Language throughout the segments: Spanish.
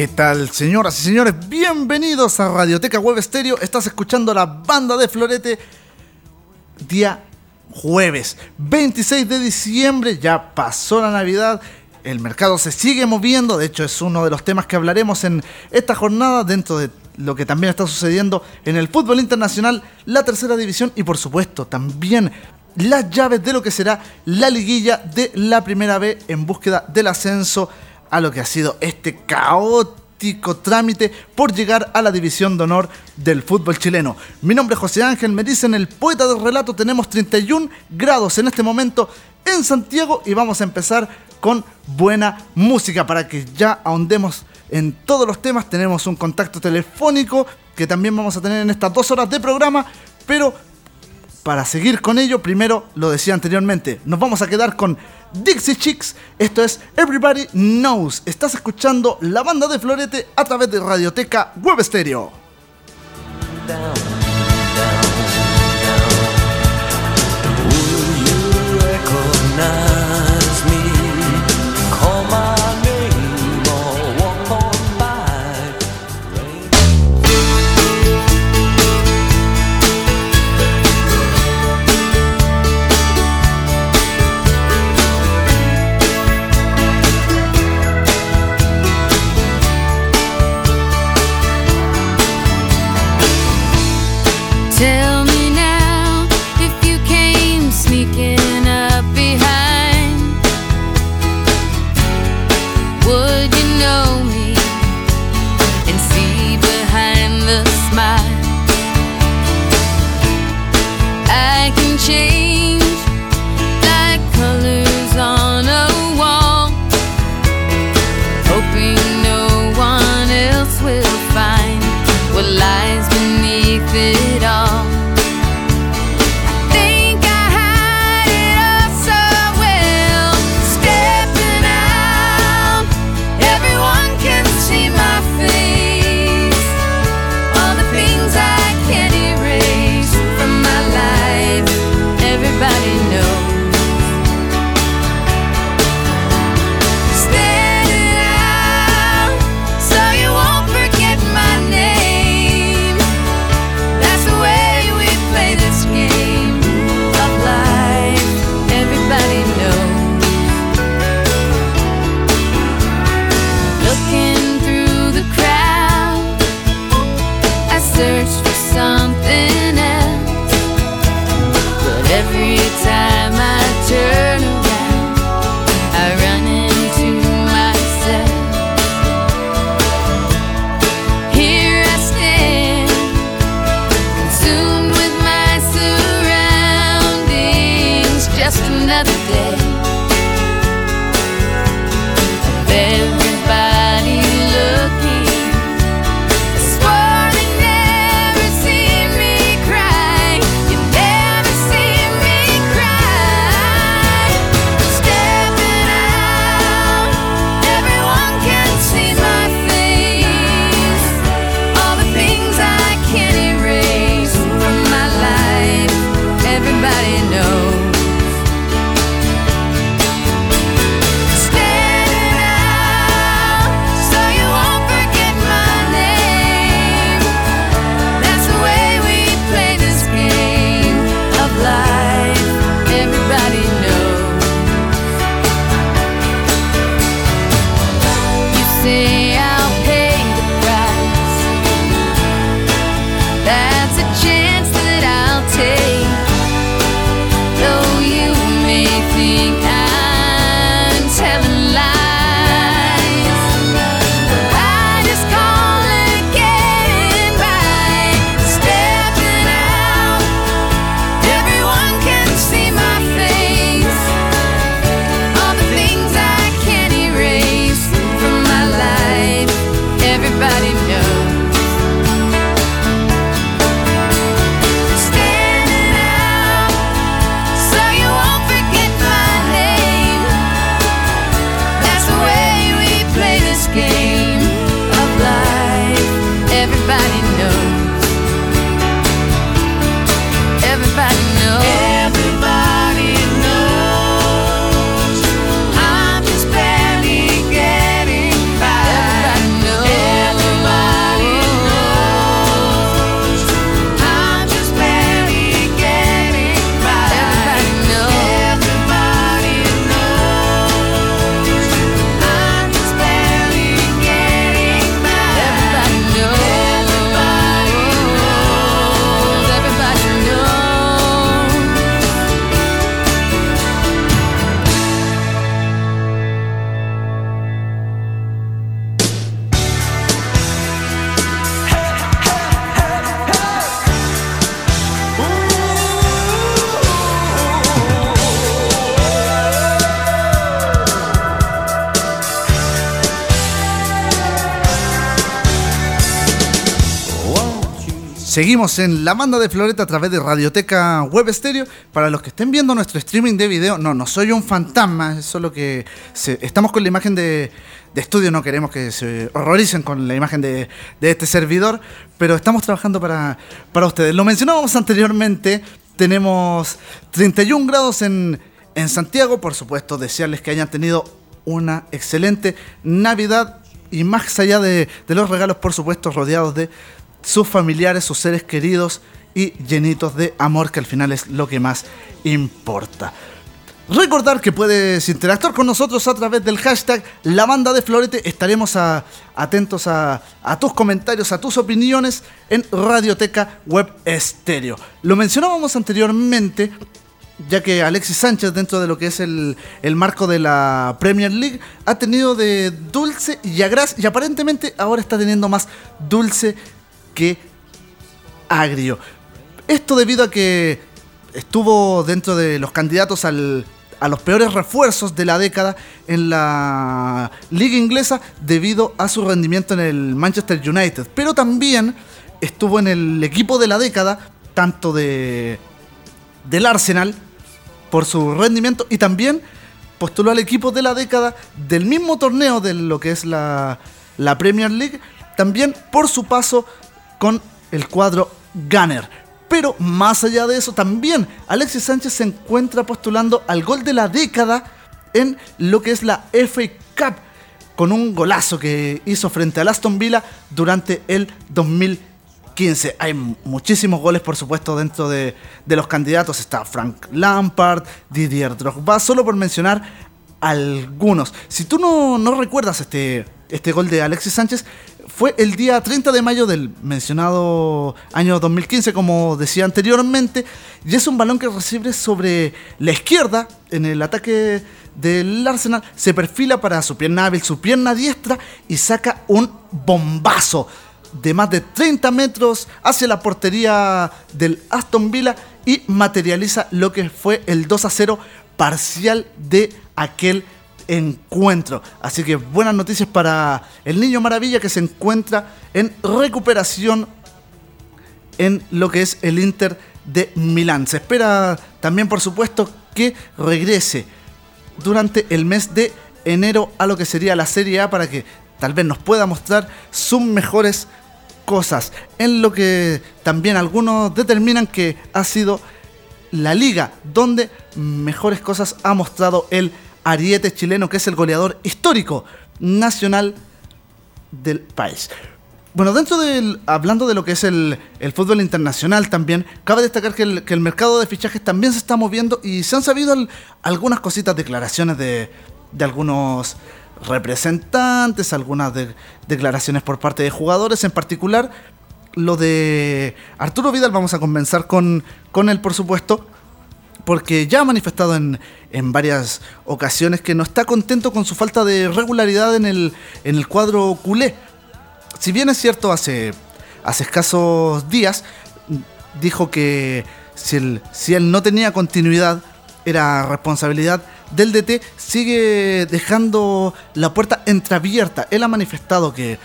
¿Qué tal, señoras y señores? Bienvenidos a Radioteca Web Estéreo. Estás escuchando la banda de Florete día jueves 26 de diciembre. Ya pasó la Navidad. El mercado se sigue moviendo. De hecho, es uno de los temas que hablaremos en esta jornada dentro de lo que también está sucediendo en el fútbol internacional, la tercera división y por supuesto también las llaves de lo que será la liguilla de la primera B en búsqueda del ascenso a lo que ha sido este caótico trámite por llegar a la división de honor del fútbol chileno. Mi nombre es José Ángel, me dicen el poeta del relato, tenemos 31 grados en este momento en Santiago y vamos a empezar con buena música para que ya ahondemos en todos los temas. Tenemos un contacto telefónico que también vamos a tener en estas dos horas de programa, pero para seguir con ello, primero lo decía anteriormente, nos vamos a quedar con Dixie Chicks. Esto es Everybody Knows. Estás escuchando la banda de Florete a través de Radioteca Web Stereo. Seguimos en la banda de Floreta a través de Radioteca Web Stereo. Para los que estén viendo nuestro streaming de video, no, no soy un fantasma, es solo que estamos con la imagen de, estudio, no queremos que se horroricen con la imagen de, este servidor, pero estamos trabajando para, para ustedes. Lo mencionábamos anteriormente, tenemos 31 grados en, en Santiago, por supuesto, desearles que hayan tenido una excelente Navidad y más allá de los regalos, por supuesto, rodeados de sus familiares, sus seres queridos y llenitos de amor, que al final es lo que más importa. Recordar que puedes interactuar con nosotros a través del hashtag La Banda de Florete. Estaremos atentos a, tus comentarios, a tus opiniones en Radioteca Web Estéreo. Lo mencionábamos anteriormente, ya que Alexis Sánchez, dentro de lo que es el, el marco de la Premier League, ha tenido de dulce y agraz, y aparentemente ahora está teniendo más dulce que agrio. Esto debido a que estuvo dentro de los candidatos a los peores refuerzos de la década en la liga inglesa debido a su rendimiento en el Manchester United. Pero también estuvo en el equipo de la década, tanto de del Arsenal por su rendimiento y también postuló al equipo de la década del mismo torneo de lo que es la, la Premier League, también por su paso con el cuadro Gunner. Pero más allá de eso, también Alexis Sánchez se encuentra postulando al gol de la década en lo que es la FA Cup, con un golazo que hizo frente al Aston Villa durante el 2015. Hay muchísimos goles, por supuesto, dentro de, los candidatos. Está Frank Lampard, Didier Drogba, solo por mencionar algunos. Si tú no, no recuerdas este, este gol de Alexis Sánchez, fue el día 30 de mayo del mencionado año 2015, como decía anteriormente, y es un balón que recibe sobre la izquierda en el ataque del Arsenal, se perfila para su pierna hábil, su pierna diestra y saca un bombazo de más de 30 metros hacia la portería del Aston Villa y materializa lo que fue el 2 a 0 parcial de aquel encuentro. Así que buenas noticias para el niño maravilla que se encuentra en recuperación en lo que es el Inter de Milán. Se espera también, por supuesto, que regrese durante el mes de enero a lo que sería la Serie A para que tal vez nos pueda mostrar sus mejores cosas. En lo que también algunos determinan que ha sido la liga donde mejores cosas ha mostrado el ariete chileno, que es el goleador histórico nacional del país. Bueno, dentro del. Hablando de lo que es el, fútbol internacional también, cabe destacar que el, mercado de fichajes también se está moviendo y se han sabido algunas cositas, declaraciones de, algunos representantes, algunas declaraciones por parte de jugadores, en particular lo de Arturo Vidal, vamos a comenzar con, con él, por supuesto porque ya ha manifestado en, varias ocasiones que no está contento con su falta de regularidad en el, en el cuadro culé. Si bien es cierto, hace, hace escasos días dijo que si él, si él no tenía continuidad, era responsabilidad del DT, sigue dejando la puerta entreabierta. Él ha manifestado que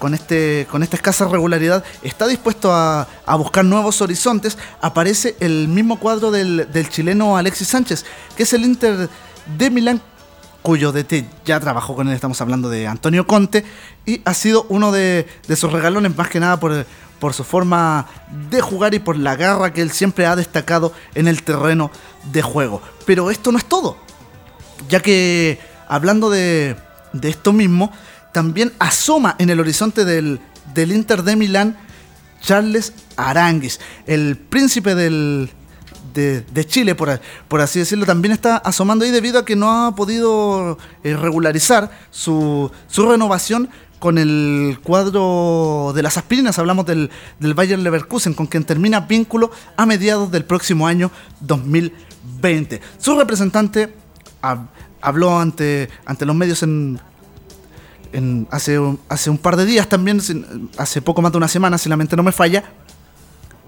con, este, con esta escasa regularidad, está dispuesto a, buscar nuevos horizontes, aparece el mismo cuadro del, chileno Alexis Sánchez, que es el Inter de Milán, cuyo DT ya trabajó con él, estamos hablando de Antonio Conte, y ha sido uno de, sus regalones, más que nada por, por su forma de jugar y por la garra que él siempre ha destacado en el terreno de juego. Pero esto no es todo, ya que hablando de, de esto mismo, también asoma en el horizonte del, Inter de Milán Charles Aranguis, el príncipe del, de, Chile, por, por, así decirlo, también está asomando ahí debido a que no ha podido eh, regularizar su, renovación con el cuadro de las aspirinas. Hablamos del, del Bayern Leverkusen, con quien termina vínculo a mediados del próximo año 2020. Su representante habló ante, ante los medios en, hace, hace un par de días también, hace poco más de una semana, si la mente no me falla,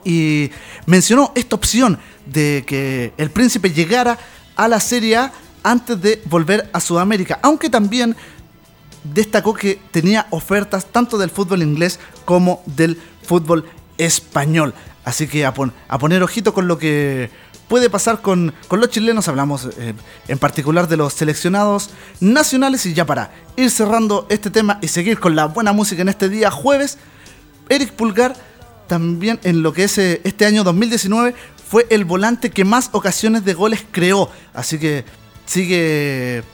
y mencionó esta opción de que el príncipe llegara a la Serie A antes de volver a Sudamérica, aunque también destacó que tenía ofertas tanto del fútbol inglés como del fútbol español. Así que a, poner ojito con lo que puede pasar con, los chilenos. Hablamos eh, en particular de los seleccionados nacionales. Y ya para ir cerrando este tema y seguir con la buena música en este día jueves, Eric Pulgar también en lo que es eh, este año 2019 fue el volante que más ocasiones de goles creó. Así que sigue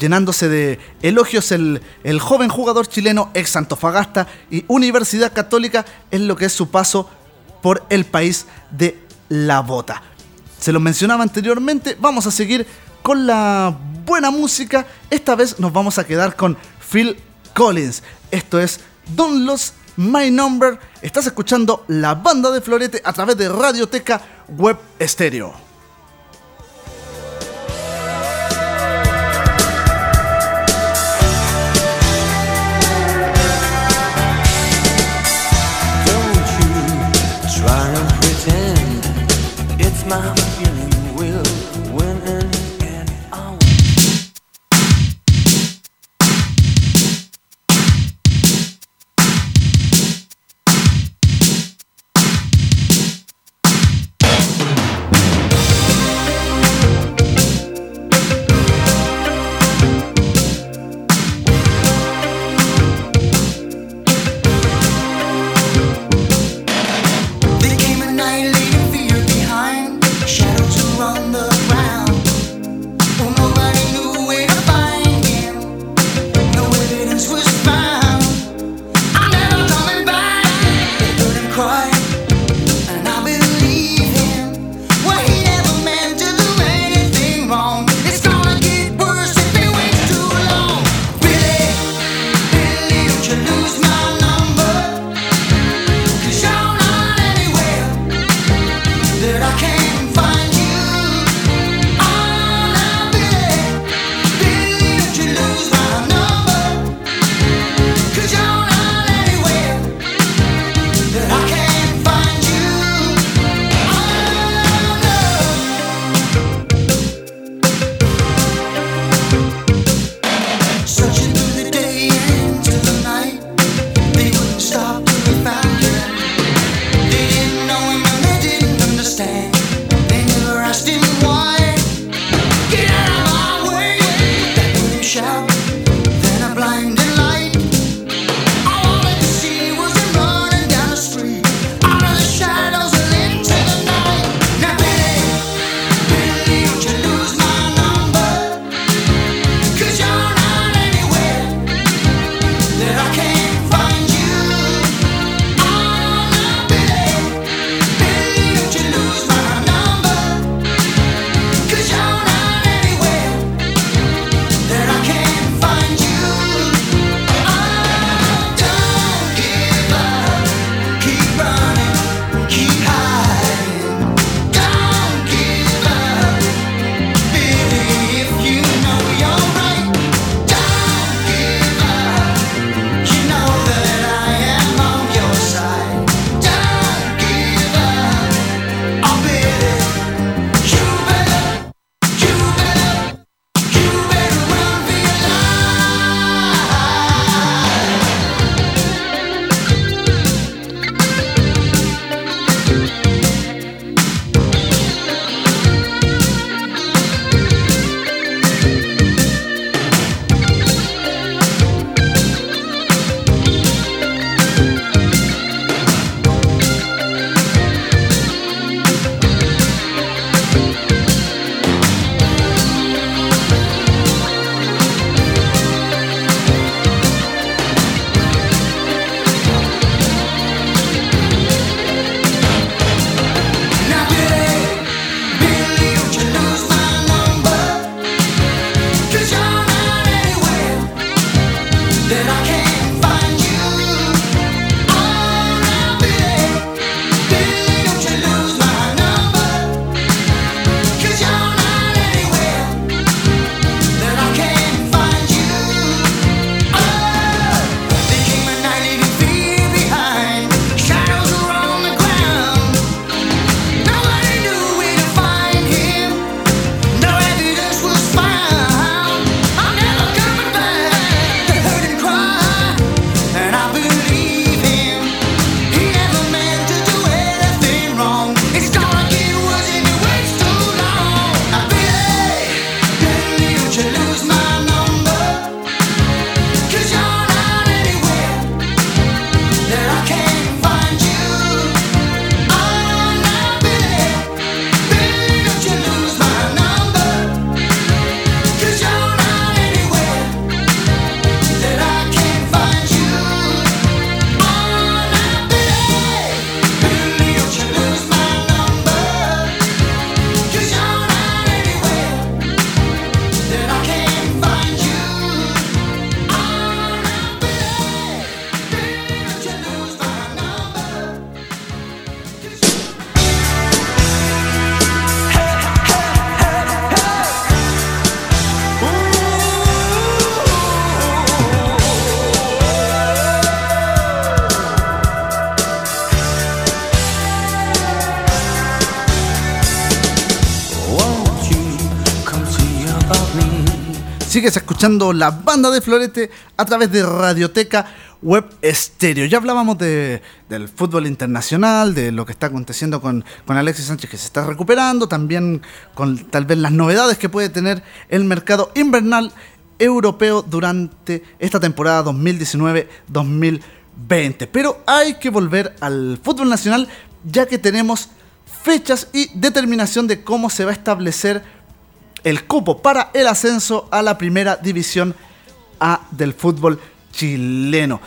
llenándose de elogios el, el joven jugador chileno ex Antofagasta y Universidad Católica en lo que es su paso por el país de la bota. Se lo mencionaba anteriormente, vamos a seguir con la buena música. Esta vez nos vamos a quedar con Phil Collins. Esto es Don't Lose My Number. Estás escuchando la banda de Florete a través de Radioteca Web Estéreo. La banda de Florete a través de Radioteca Web Estéreo. Ya hablábamos de, del fútbol internacional, de lo que está aconteciendo con, con Alexis Sánchez que se está recuperando, también con tal vez las novedades que puede tener el mercado invernal europeo durante esta temporada 2019-2020. Pero hay que volver al fútbol nacional ya que tenemos fechas y determinación de cómo se va a establecer el cupo para el ascenso a la primera división A del fútbol chileno.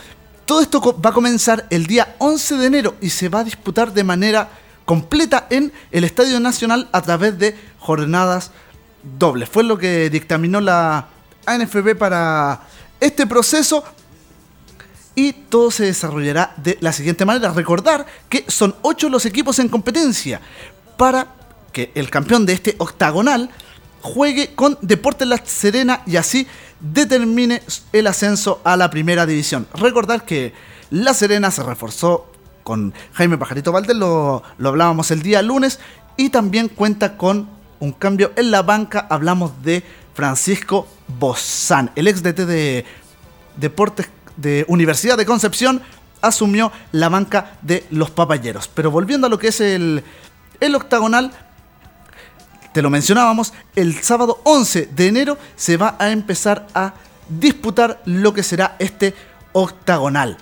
Todo esto va a comenzar el día 11 de enero y se va a disputar de manera completa en el Estadio Nacional a través de jornadas dobles. Fue lo que dictaminó la ANFB para este proceso y todo se desarrollará de la siguiente manera. Recordar que son 8 los equipos en competencia para que el campeón de este octagonal juegue con Deportes La Serena y así determine el ascenso a la primera división. Recordar que La Serena se reforzó con Jaime Pajarito Valdés, lo, lo hablábamos el día lunes, y también cuenta con un cambio en la banca. Hablamos de Francisco Bozán, el ex DT de Deportes de Universidad de Concepción, asumió la banca de los papayeros. Pero volviendo a lo que es el, el octagonal, te lo mencionábamos, el sábado 11 de enero se va a empezar a disputar lo que será este octagonal.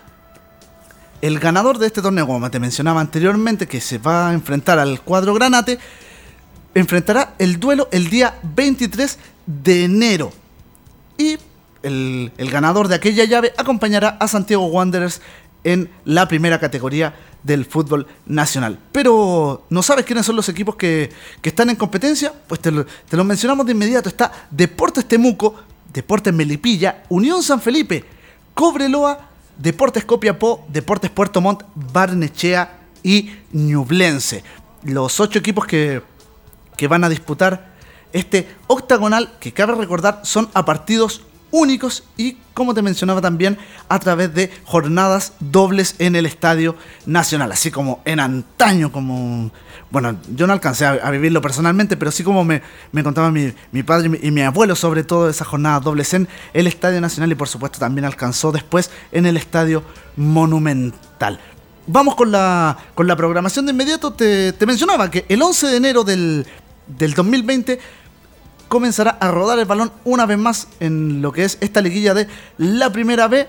El ganador de este torneo, como te mencionaba anteriormente, que se va a enfrentar al cuadro Granate, enfrentará el duelo el día 23 de enero. Y el, el ganador de aquella llave acompañará a Santiago Wanderers en la primera categoría del fútbol nacional. Pero, ¿no sabes quiénes son los equipos que, están en competencia? Pues te lo, mencionamos de inmediato. Está Deportes Temuco, Deportes Melipilla, Unión San Felipe, Cobreloa, Deportes Copiapó, Deportes Puerto Montt, Barnechea y Ñublense. Los ocho equipos que, que van a disputar este octagonal, que cabe recordar, son a partidos únicos y, como te mencionaba también, a través de jornadas dobles en el Estadio Nacional, así como en antaño, como... Bueno, yo no alcancé a, vivirlo personalmente, pero sí como me, me contaba mi, padre y mi, abuelo sobre todo esas jornadas dobles en el Estadio Nacional y por supuesto también alcanzó después en el Estadio Monumental. Vamos con la, con la programación de inmediato. Te, te mencionaba que el 11 de enero del, del 2020 comenzará a rodar el balón una vez más en lo que es esta liguilla de la primera B,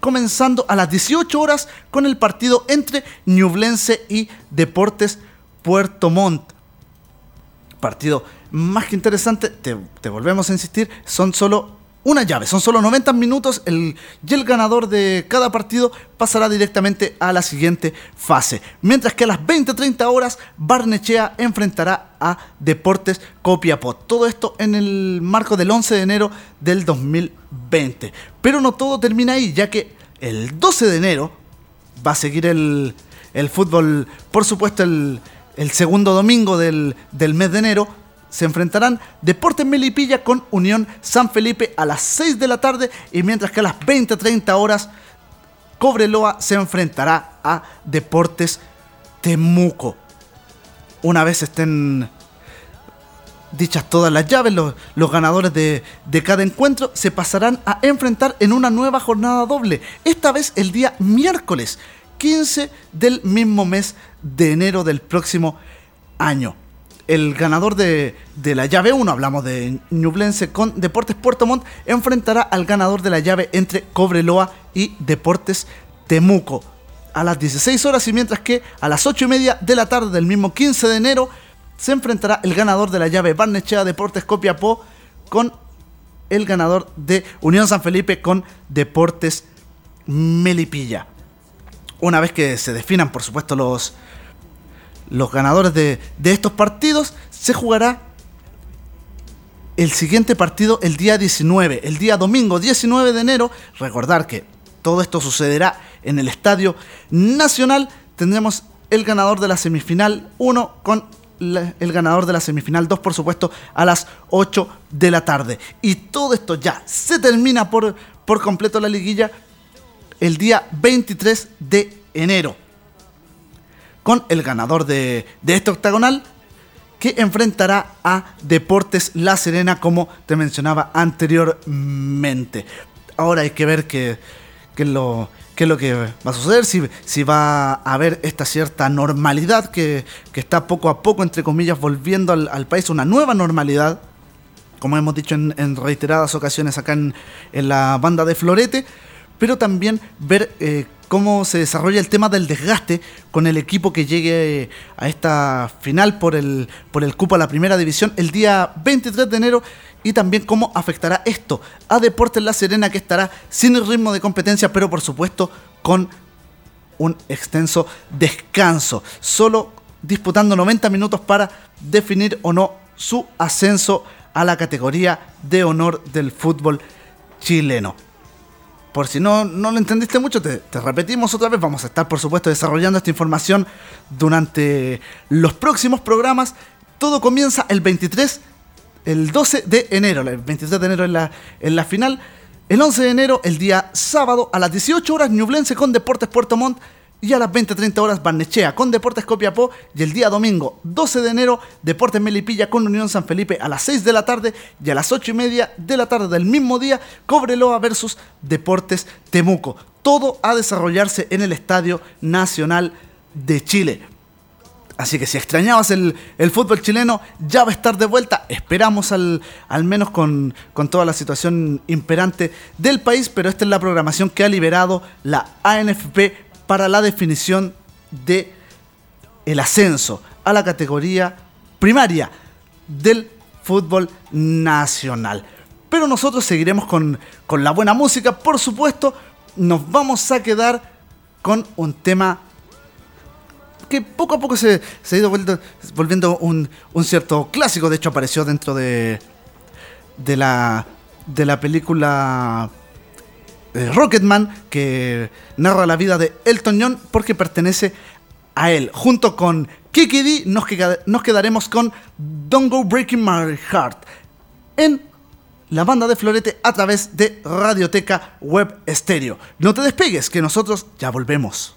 comenzando a las 18 horas con el partido entre Ñublense y Deportes Puerto Montt. Partido más que interesante, te, te volvemos a insistir, son solo una llave. Son solo 90 minutos el, y el ganador de cada partido pasará directamente a la siguiente fase. Mientras que a las 20-30 horas Barnechea enfrentará a Deportes Copiapó. Todo esto en el marco del 11 de enero del 2020. Pero no todo termina ahí, ya que el 12 de enero va a seguir el, fútbol, por supuesto el, segundo domingo del, del mes de enero se enfrentarán Deportes Melipilla con Unión San Felipe a las 6 de la tarde y mientras que a las 20-30 horas Cobreloa se enfrentará a Deportes Temuco. Una vez estén dichas todas las llaves, los, ganadores de, de, cada encuentro se pasarán a enfrentar en una nueva jornada doble, esta vez el día miércoles 15 del mismo mes de enero del próximo año el ganador de, la llave 1, hablamos de Ñublense con Deportes Puerto Montt, enfrentará al ganador de la llave entre Cobreloa y Deportes Temuco a las 16 horas y mientras que a las 8 y media de la tarde del mismo 15 de enero se enfrentará el ganador de la llave Barnechea Deportes Copiapó con el ganador de Unión San Felipe con Deportes Melipilla. Una vez que se definan por supuesto los, los ganadores de, estos partidos, se jugará el siguiente partido el día 19, el día domingo 19 de enero. Recordar que todo esto sucederá en el Estadio Nacional. Tendremos el ganador de la semifinal 1 con el ganador de la semifinal 2, por supuesto, a las 8 de la tarde. Y todo esto ya se termina por, por completo la liguilla el día 23 de enero con el ganador de, este octagonal que enfrentará a Deportes La Serena, como te mencionaba anteriormente. Ahora hay que ver qué, es lo, qué lo que va a suceder, si, si va a haber esta cierta normalidad que, está poco a poco, entre comillas, volviendo al, país, una nueva normalidad, como hemos dicho en, reiteradas ocasiones acá en, en, la banda de Florete, pero también ver eh, cómo se desarrolla el tema del desgaste con el equipo que llegue a esta final por el, por el cupo a la primera división el día 23 de enero y también cómo afectará esto a Deportes La Serena que estará sin ritmo de competencia pero por supuesto con un extenso descanso, solo disputando 90 minutos para definir o no su ascenso a la categoría de honor del fútbol chileno. Por si no, no lo entendiste mucho, te, repetimos otra vez. Vamos a estar, por supuesto, desarrollando esta información durante los próximos programas. Todo comienza el 23, el 12 de enero. El 23 de enero en la, en la final. El 11 de enero, el día sábado, a las 18 horas, Ñublense con Deportes Puerto Montt y a las 20-30 horas Barnechea con Deportes Copiapó y el día domingo 12 de enero Deportes Melipilla con Unión San Felipe a las 6 de la tarde y a las 8 y media de la tarde del mismo día Cobreloa versus Deportes Temuco. Todo a desarrollarse en el Estadio Nacional de Chile. Así que si extrañabas el, fútbol chileno, ya va a estar de vuelta. Esperamos al, al menos con, con, toda la situación imperante del país, pero esta es la programación que ha liberado la ANFP para la definición de el ascenso a la categoría primaria del fútbol nacional. Pero nosotros seguiremos con, la buena música, por supuesto. Nos vamos a quedar con un tema que poco a poco se, ha ido volviendo, un, cierto clásico. De hecho, apareció dentro de, de, la, de la película Rocketman, que narra la vida de Elton John porque pertenece a él. Junto con Kiki nos quedaremos con Don't Go Breaking My Heart en la banda de Florete a través de Radioteca Web Stereo. No te despegues, que nosotros ya volvemos.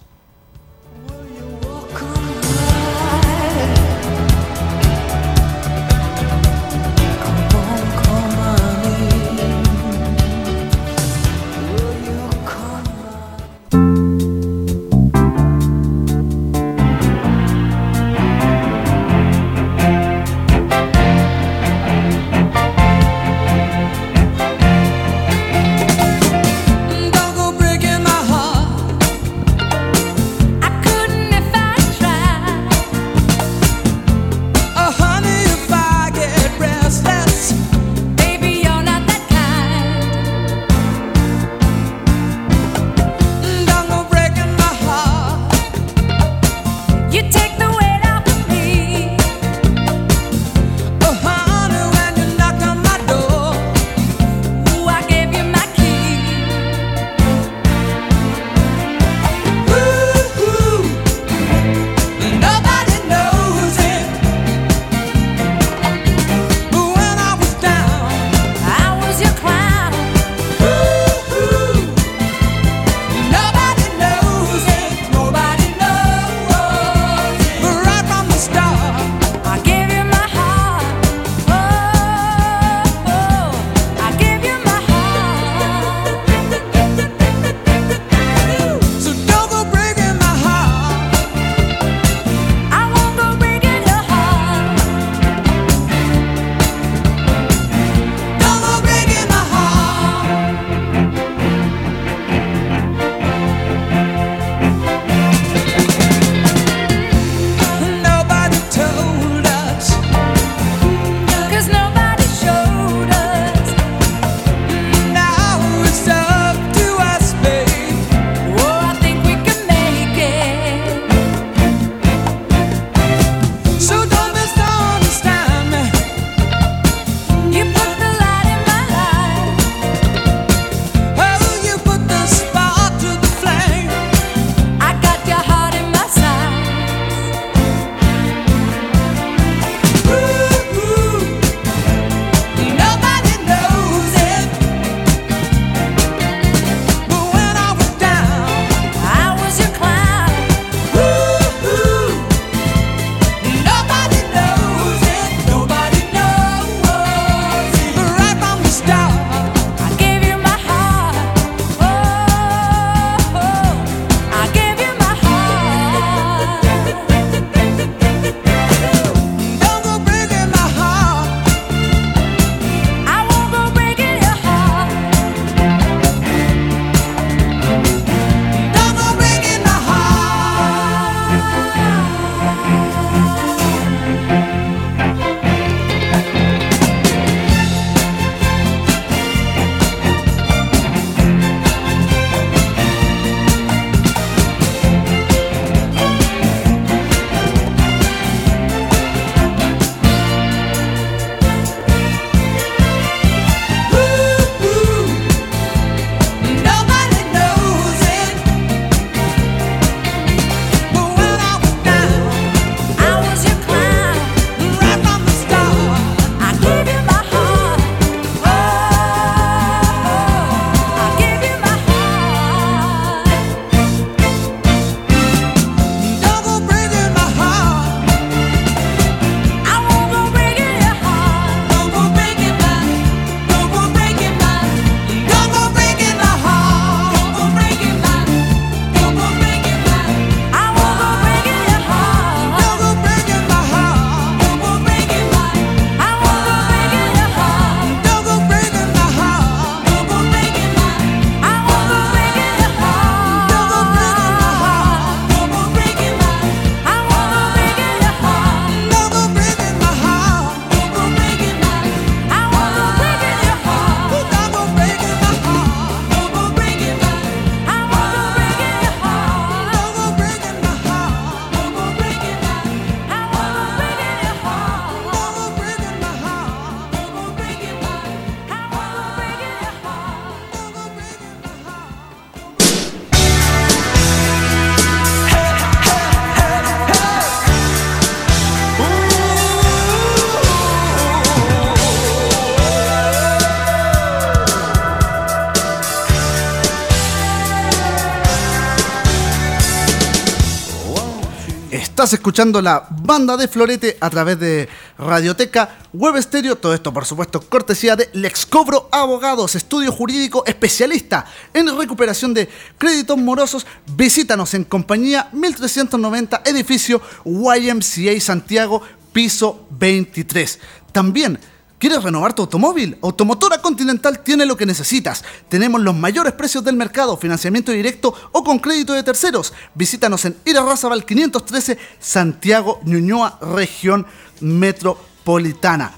Estás escuchando la banda de Florete a través de Radioteca, Web Estéreo. Todo esto, por supuesto, cortesía de Lexcobro Abogados, estudio jurídico especialista en recuperación de créditos morosos. Visítanos en compañía 1390, edificio YMCA Santiago, piso 23. También ¿Quieres renovar tu automóvil? Automotora Continental tiene lo que necesitas. Tenemos los mayores precios del mercado, financiamiento directo o con crédito de terceros. Visítanos en Irarrázaval 513, Santiago, Ñuñoa, región metropolitana.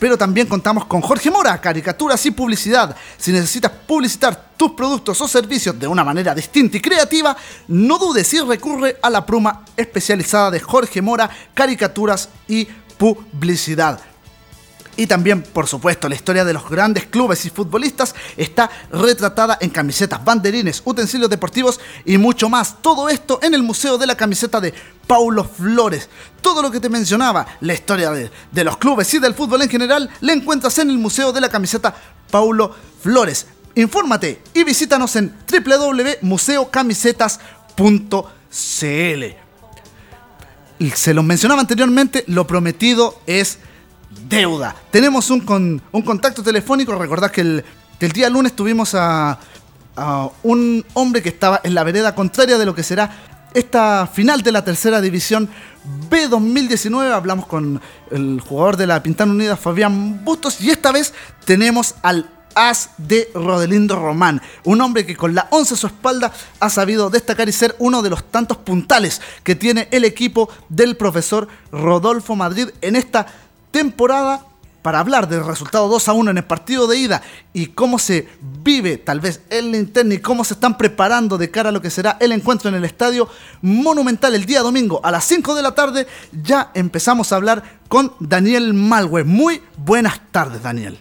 Pero también contamos con Jorge Mora, caricaturas y publicidad. Si necesitas publicitar tus productos o servicios de una manera distinta y creativa, no dudes y recurre a la pluma especializada de Jorge Mora, caricaturas y publicidad. Y también, por supuesto, la historia de los grandes clubes y futbolistas está retratada en camisetas, banderines, utensilios deportivos y mucho más. Todo esto en el Museo de la Camiseta de Paulo Flores. Todo lo que te mencionaba, la historia de, los clubes y del fútbol en general, la encuentras en el Museo de la Camiseta Paulo Flores. Infórmate y visítanos en www.museocamisetas.cl. Se los mencionaba anteriormente, lo prometido es deuda. Tenemos un, un contacto telefónico. Recordad que el, día lunes tuvimos a, un hombre que estaba en la vereda contraria de lo que será esta final de la tercera división B 2019. Hablamos con el jugador de la Pintana Unida, Fabián Bustos, y esta vez tenemos al as de Rodelindo Román, un hombre que con la 11 a su espalda ha sabido destacar y ser uno de los tantos puntales que tiene el equipo del profesor Rodolfo Madrid en esta temporada para hablar del resultado 2 a 1 en el partido de ida y cómo se vive tal vez el interno y cómo se están preparando de cara a lo que será el encuentro en el estadio monumental el día domingo a las 5 de la tarde, ya empezamos a hablar con Daniel Malwe. Muy buenas tardes, Daniel.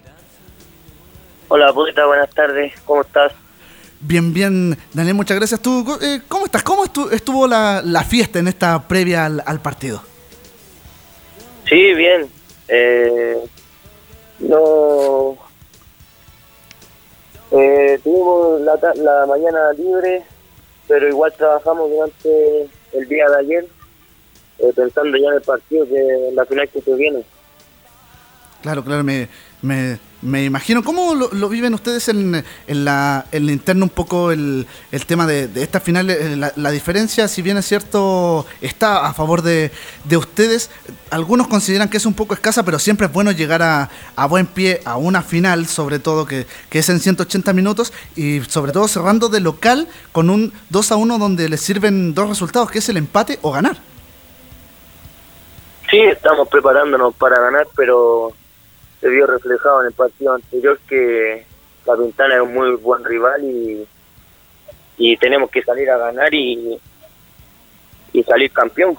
Hola, poeta, buenas tardes, ¿cómo estás? Bien, bien, Daniel, muchas gracias. ¿Tú, eh, ¿Cómo estás? ¿Cómo estuvo la, fiesta en esta previa al partido? Sí, bien, eh, no. Eh, tuvimos la, la mañana libre, pero igual trabajamos durante el día de ayer, eh, pensando ya en el partido, que la final que se viene. Claro, claro, me, me, me imagino. ¿Cómo lo, viven ustedes en, en, la, en la interna un poco el, el tema de, de esta final? Eh, la, diferencia, si bien es cierto, está a favor de, de, ustedes. Algunos consideran que es un poco escasa, pero siempre es bueno llegar a, a buen pie a una final, sobre todo que, que, es en 180 minutos y sobre todo cerrando de local con un 2 a 1 donde les sirven dos resultados, que es el empate o ganar. Sí, estamos preparándonos para ganar, pero se vio reflejado en el partido anterior que la Pintana es un muy buen rival y, y tenemos que salir a ganar y, y salir campeón.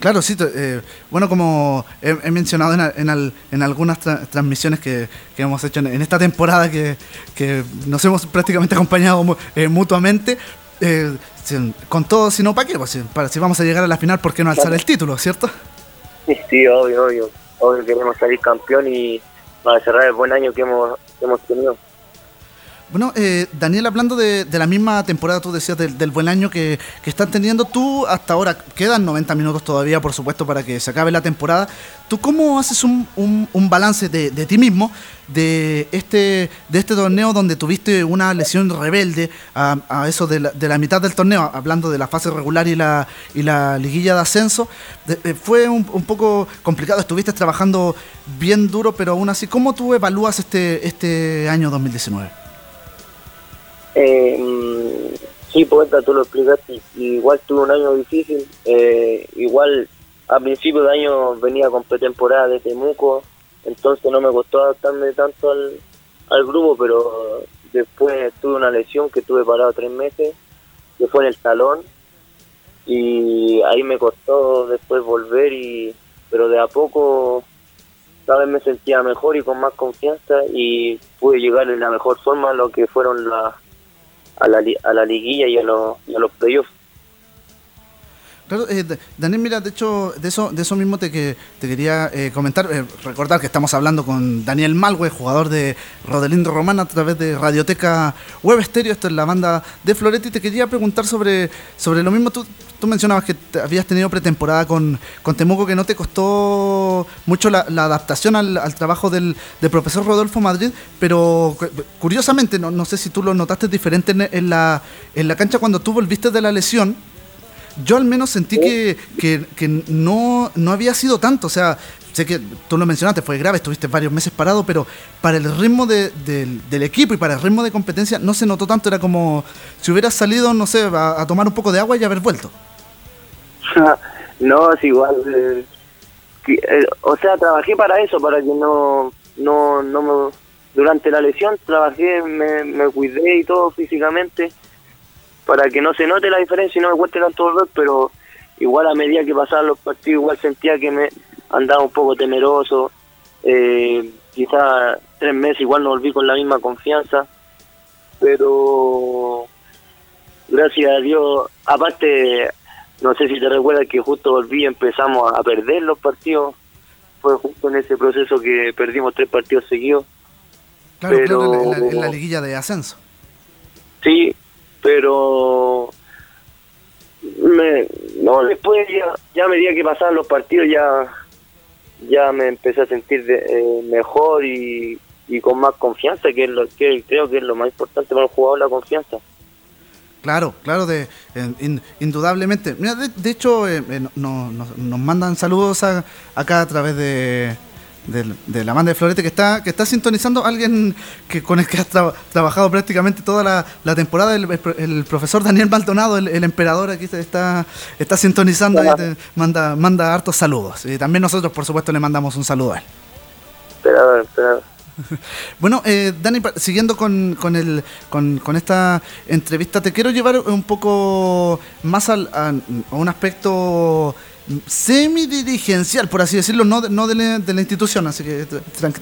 Claro, sí. Eh, bueno, como he, mencionado en, en, algunas transmisiones que, hemos hecho en, esta temporada, que, que, nos hemos prácticamente acompañado eh, mutuamente, eh, con todo, si no, ¿para qué? Pues, para, si vamos a llegar a la final, ¿por qué no alzar el título, cierto? Sí, sí, obvio, obvio obvio queremos salir campeón y para cerrar el buen año que hemos, hemos tenido. Bueno, eh, Daniel, hablando de, la misma temporada, tú decías del, buen año que, están teniendo, tú hasta ahora, quedan 90 minutos todavía, por supuesto, para que se acabe la temporada. ¿Tú cómo haces un, un, balance de, ti mismo de este, de este torneo donde tuviste una lesión rebelde a, eso de la, mitad del torneo, hablando de la fase regular y la, y la liguilla de ascenso? Eh, fue un, un, poco complicado, estuviste trabajando bien duro, pero aún así, ¿cómo tú evalúas este, este año 2019? Eh, sí, poeta, tú lo explicaste. Igual tuve un año difícil. Eh, igual a principio de año venía con pretemporada de Temuco, entonces no me costó adaptarme tanto al, al grupo, pero después tuve una lesión que tuve parado tres meses, que fue en el salón, y ahí me costó después volver, y pero de a poco cada vez me sentía mejor y con más confianza y pude llegar en la mejor forma a lo que fueron las a la, a la liguilla y a, los, a los playoffs. Claro, eh, Daniel, mira, de hecho, de eso, de eso mismo te, que, te quería eh, comentar. Eh, recordar que estamos hablando con Daniel Malwe, jugador de Rodelindo Román a través de Radioteca Web Stereo. Esto es la banda de Floretti. Te quería preguntar sobre, sobre lo mismo. Tú, tú mencionabas que habías tenido pretemporada con, con Temuco, que no te costó mucho la, adaptación al, trabajo del, profesor Rodolfo Madrid, pero curiosamente, no, no sé si tú lo notaste diferente en, en, la, en la cancha cuando tú volviste de la lesión yo al menos sentí que, que, no, no había sido tanto. O sea, sé que tú lo mencionaste, fue grave, estuviste varios meses parado, pero para el ritmo del equipo y para el ritmo de competencia no se notó tanto. Era como si hubieras salido, no sé, a, tomar un poco de agua y haber vuelto. no, es igual. Eh, eh, o sea, trabajé para eso, para que no, no, no me, durante la lesión trabajé, me, me cuidé y todo físicamente para que no se note la diferencia y no me cueste tanto dolor, pero igual a medida que pasaban los partidos igual sentía que me andaba un poco temeroso, eh, quizás tres meses igual no volví con la misma confianza, pero gracias a Dios, aparte, no sé si te recuerdas que justo volví y empezamos a perder los partidos, fue justo en ese proceso que perdimos tres partidos seguidos. Claro, pero, en la liguilla de ascenso. Sí, pero no después ya, ya medida que pasaban los partidos ya ya me empecé a sentir eh, mejor y, con más confianza que, es lo, que creo que es lo más importante para el jugador la confianza Claro, claro, de, indudablemente. Mira, de, hecho, eh, eh, nos mandan saludos acá a través de, de, la banda de Florete que está que está sintonizando alguien que con el que has trabajado prácticamente toda la, temporada el, profesor Daniel Maldonado el, emperador aquí está está sintonizando y te manda manda hartos saludos. Y también nosotros por supuesto le mandamos un saludo a él. Emperador emperador bueno, eh, Dani, siguiendo con, con, el, con, con, esta entrevista, te quiero llevar un poco más al, a un aspecto semidirigencial, por así decirlo, no, de, no de, la, institución, así que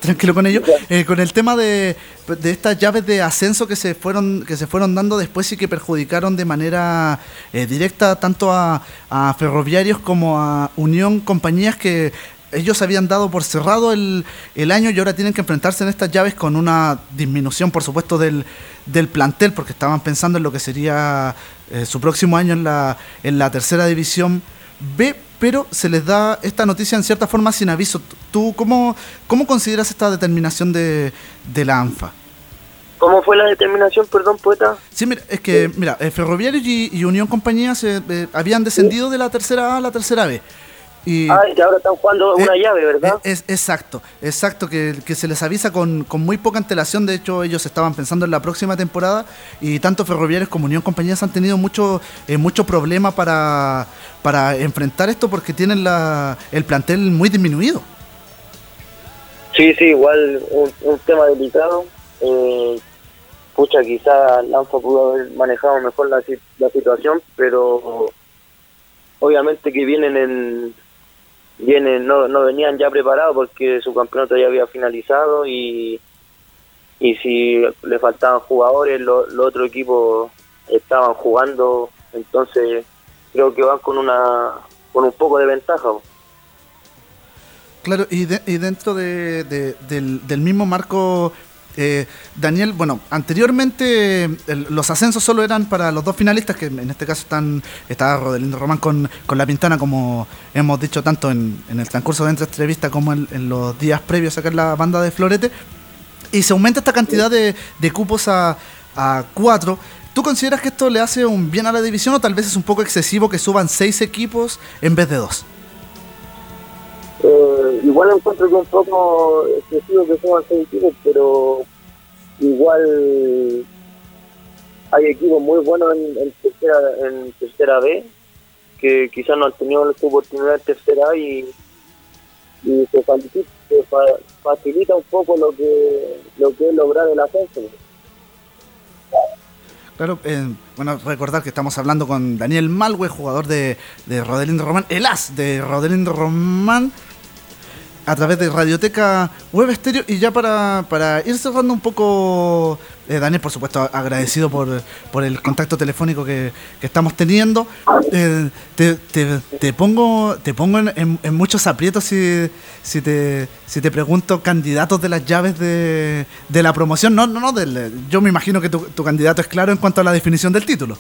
tranquilo con ello, eh, con el tema de, de, estas llaves de ascenso que se fueron que se fueron dando después y que perjudicaron de manera eh, directa tanto a, ferroviarios como a Unión, compañías que ellos habían dado por cerrado el, el, año y ahora tienen que enfrentarse en estas llaves con una disminución, por supuesto, del, del plantel, porque estaban pensando en lo que sería eh, su próximo año en la, en la tercera división B, pero se les da esta noticia en cierta forma sin aviso. ¿Tú cómo, cómo consideras esta determinación de, de la ANFA? ¿Cómo fue la determinación, perdón, poeta? Sí, mira, es que, mira, eh, Ferroviarios y, Unión Compañía se, eh, habían descendido de la tercera A a la tercera B. Y, ah, y ahora están jugando una llave, ¿verdad? Es, exacto, exacto, que, que, se les avisa con, con, muy poca antelación. De hecho, ellos estaban pensando en la próxima temporada y tanto Ferroviarios como Unión Compañías han tenido mucho, eh, mucho problema para, para enfrentar esto porque tienen la, el plantel muy disminuido. Sí, sí, igual un, un tema delicado. Eh, pucha, quizá Lanfa pudo haber manejado mejor la, la situación, pero obviamente que vienen en vienen no, no venían ya preparados porque su campeonato ya había finalizado y, y si le faltaban jugadores, los otros equipos estaban jugando, entonces creo que van con una con un poco de ventaja. Claro, y, y dentro de, del, del mismo marco eh, Daniel, bueno, anteriormente los ascensos solo eran para los dos finalistas, que en este caso están está Rodelindo Román con, con La Pintana, como hemos dicho tanto en, el transcurso de esta entrevista como en, los días previos a sacar la banda de Florete. Y se aumenta esta cantidad de, cupos a, a cuatro. ¿Tú consideras que esto le hace un bien a la división o tal vez es un poco excesivo que suban seis equipos en vez de dos? Eh, igual encuentro que un poco excesivo que suban seis equipos, pero igual hay equipos muy buenos en, tercera, en tercera B que quizás no han tenido su oportunidad en tercera y, y se, facilita, un poco lo que lo que es lograr el ascenso. Claro, eh, bueno, recordar que estamos hablando con Daniel Malwe, jugador de, de Rodelindo Román, el as de Rodelindo Román, a través de Radioteca Web Estéreo. Y ya para, para ir cerrando un poco, eh, Daniel, por supuesto, agradecido por, por el contacto telefónico que, estamos teniendo. Eh, te, te, pongo, te pongo en, en, muchos aprietos si, si, te, si te pregunto candidatos de las llaves de, de la promoción. No, no, no, yo me imagino que tu, tu candidato es claro en cuanto a la definición del título.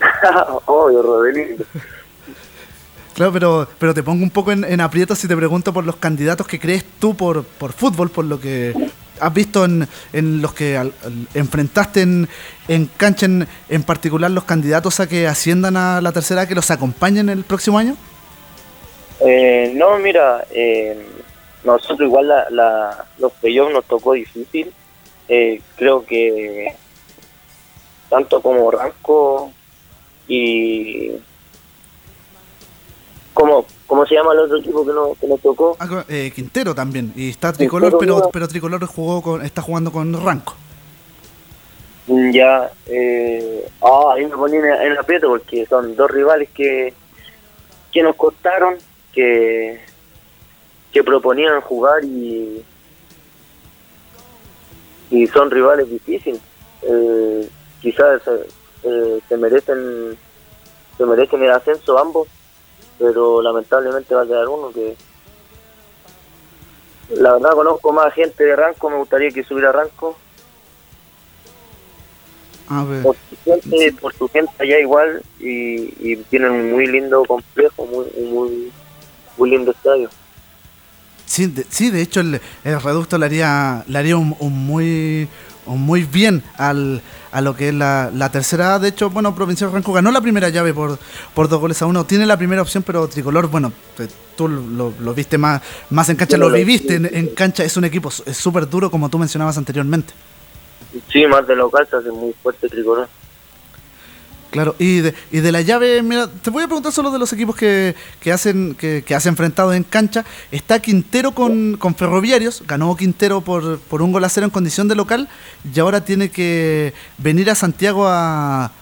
Obvio, Rodelindo. Claro, pero, pero te pongo un poco en, en aprietos si te pregunto por los candidatos que crees tú por, por fútbol, por lo que has visto en, en los que enfrentaste en, en cancha, en, particular los candidatos a que asciendan a la tercera, que los acompañen el próximo año? Eh, no, mira, eh, nosotros igual la, la, los playoffs nos tocó difícil. Eh, creo que tanto como Ranco y ¿Cómo, ¿Cómo se llama el otro equipo que, no, que nos tocó? Ah, eh, Quintero también. Y está Tricolor, pero, pero Tricolor jugó con, está jugando con Ranco. Mm, ya. Eh, ah, ahí me poní en, el aprieto porque son dos rivales que, que nos costaron, que, que proponían jugar y, y son rivales difíciles. Eh, quizás eh, se merecen se merecen el ascenso ambos pero lamentablemente va a quedar uno que la verdad conozco más gente de Ranco, me gustaría que subiera Ranco. A ver. Por, su gente, por su gente allá igual y, tienen un muy lindo complejo, muy muy, muy lindo estadio. Sí, de, sí, de hecho el, reducto le haría, le haría un muy muy bien al, a lo que es la, la tercera. De hecho, bueno, Provincial Ranco ganó la primera llave por, por dos goles a uno. Tiene la primera opción, pero Tricolor, bueno, tú lo, lo viste más, más en cancha, lo viviste en, cancha. Es un equipo súper duro, como tú mencionabas anteriormente. Sí, más de local se hace muy fuerte Tricolor. Claro, y de, y de la llave, mira, te voy a preguntar solo de los equipos que, que hacen que, que has enfrentado en cancha. Está Quintero con, con Ferroviarios, ganó Quintero por, por un gol a cero en condición de local y ahora tiene que venir a Santiago a,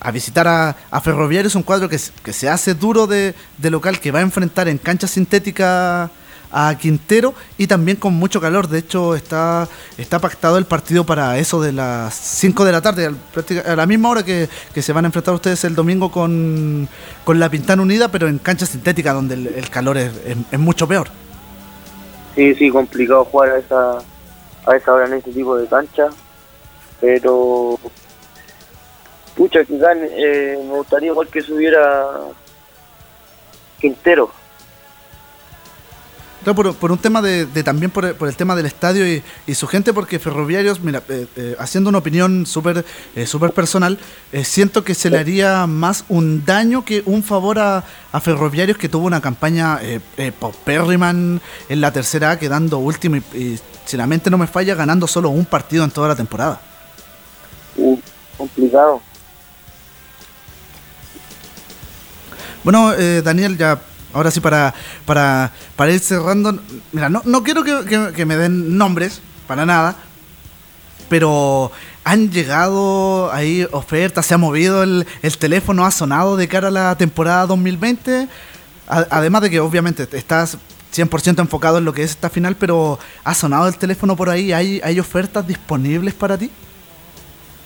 a visitar a, a, Ferroviarios, un cuadro que, que se hace duro de, de local, que va a enfrentar en cancha sintética a Quintero y también con mucho calor. De hecho, está, está pactado el partido para eso de las 5 de la tarde, a la misma hora que, se van a enfrentar ustedes el domingo con, con la Pintana Unida, pero en cancha sintética, donde el, calor es, es, mucho peor. Sí, sí, complicado jugar a esa, a esa hora en este tipo de cancha, pero pucha, quizás eh, me gustaría igual que subiera Quintero por, un tema de, también por, el tema del estadio y, su gente, porque Ferroviarios, mira, eh, eh, haciendo una opinión súper eh, super personal, siento que se le haría más un daño que un favor a, Ferroviarios que tuvo una campaña eh, Perryman en la tercera quedando último y, si la mente no me falla, ganando solo un partido en toda la temporada. Uh, complicado. Bueno, Daniel, ya ahora sí para, para, para ir cerrando, mira, no, no quiero que, me den nombres, para nada, pero han llegado ahí ofertas, se ha movido el, el teléfono, ha sonado de cara a la temporada 2020, además de que obviamente estás 100% enfocado en lo que es esta final, pero ¿ha sonado el teléfono por ahí? ¿Hay, hay ofertas disponibles para ti?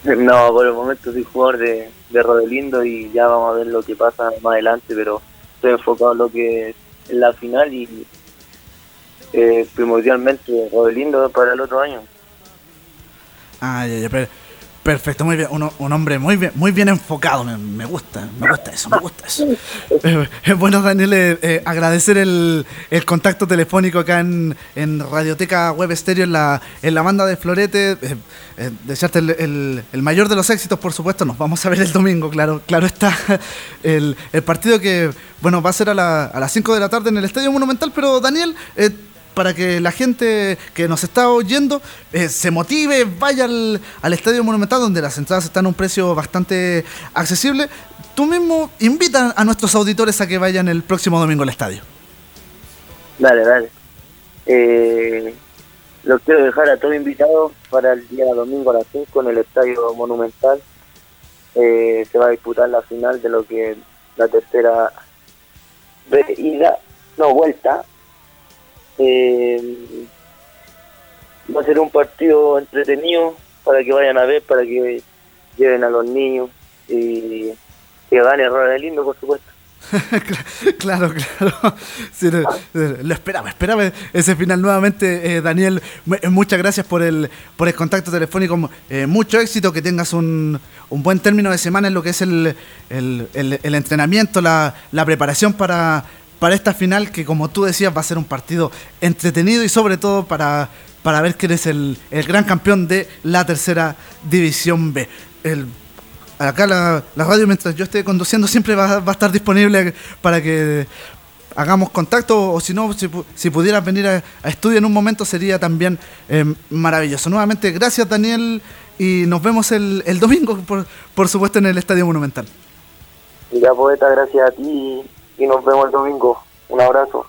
No, por el momento soy jugador de, de Rodelindo y ya vamos a ver lo que pasa más adelante, pero estoy enfocado en lo que es la final y eh, primordialmente Rodelindo para el otro año. Ah, ya, ya, pero Perfecto, muy bien. un hombre muy bien, muy bien enfocado. Me, gusta, me gusta eso, me gusta eso. Eh, bueno, Daniel, eh, eh, agradecer el, el, contacto telefónico acá en, en, Radioteca Web Estéreo en la, en la banda de Florete. desearte el, el, mayor de los éxitos, por supuesto. Nos vamos a ver el domingo, claro, claro está. El, el partido que, bueno, va a ser a, la, a las 5 de la tarde en el Estadio Monumental. Pero, Daniel, para que la gente que nos está oyendo eh, se motive, vaya al, Estadio Monumental, donde las entradas están a un precio bastante accesible. Tú mismo invita a nuestros auditores a que vayan el próximo domingo al estadio. Dale, dale. Eh, los quiero dejar a todos invitados para el día domingo a las 5 en el Estadio Monumental. Eh, se va a disputar la final de lo que la tercera ida, no, vuelta Eh, va a ser un partido entretenido para que vayan a ver, para que lleven a los niños y que gane el lindo, por supuesto. claro, claro. lo esperaba, esperaba ese final nuevamente, eh, Daniel. Eh, muchas gracias por el, por el contacto telefónico. Eh, mucho éxito, que tengas un, un, buen término de semana en lo que es el, el, el, entrenamiento, la, la preparación para, para esta final, que como tú decías va a ser un partido entretenido y sobre todo para, para ver quién es el, el gran campeón de la tercera división B. El acá la, radio, mientras yo esté conduciendo, siempre va, a estar disponible para que hagamos contacto o si no, si, pudieras venir a, estudio en un momento sería también eh, maravilloso. Nuevamente, gracias Daniel y nos vemos el, domingo, por, por, supuesto, en el Estadio Monumental. Ya, poeta, gracias a ti y nos vemos el domingo. Un abrazo.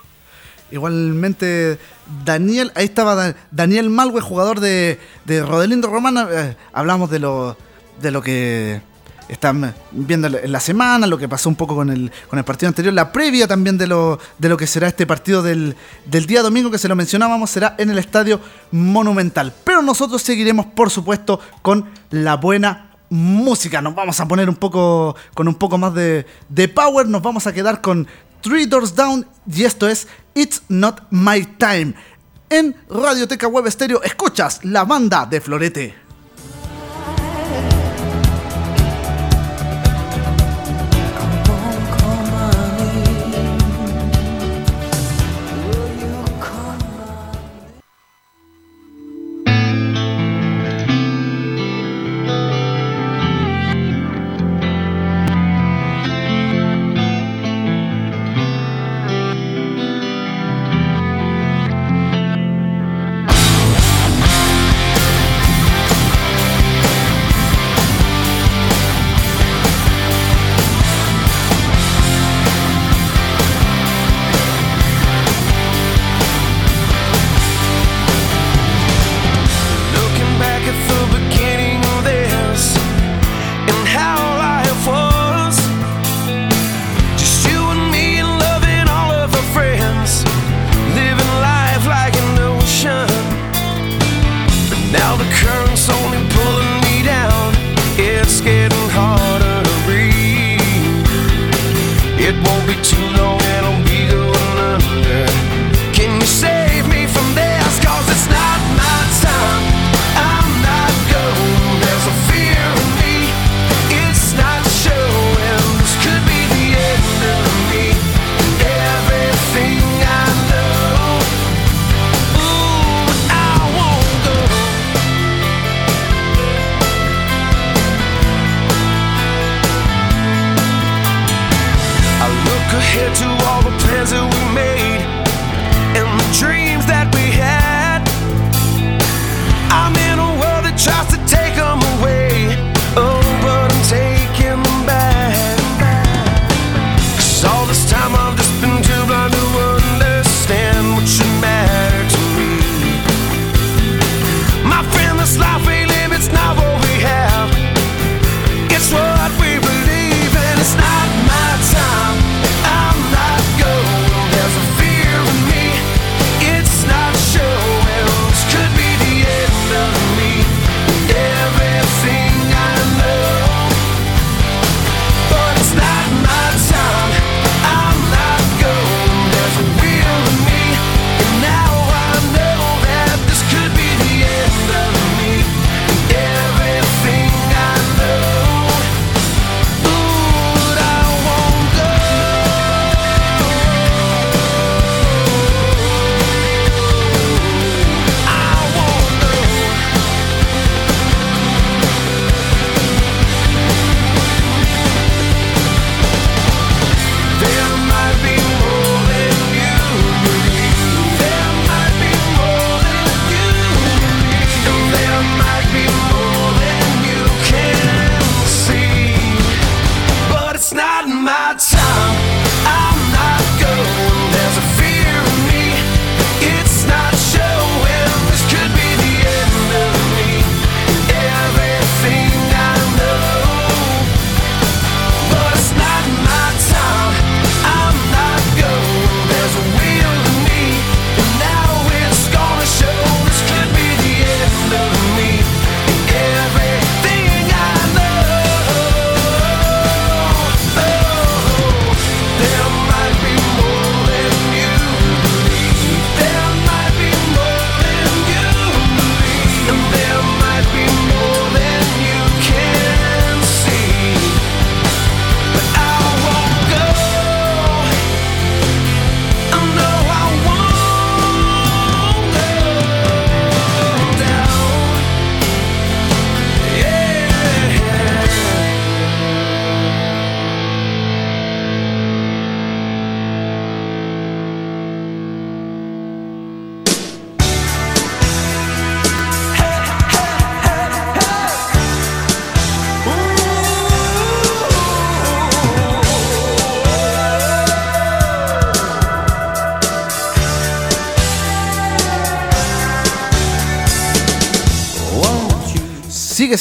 Igualmente, Daniel, ahí estaba Daniel Malwe, jugador de, de Rodelindo Romana. Eh, hablamos de lo, de lo que están viendo la semana, lo que pasó un poco con el, con el partido anterior, la previa también de lo, de lo que será este partido del, del día domingo, que se lo mencionábamos, será en el Estadio Monumental. Pero nosotros seguiremos, por supuesto, con la buena música. Nos vamos a poner un poco con un poco más de, de power. Nos vamos a quedar con Three Doors Down y esto es It's Not My Time. En Radioteca Web Stereo escuchas la banda de Florete.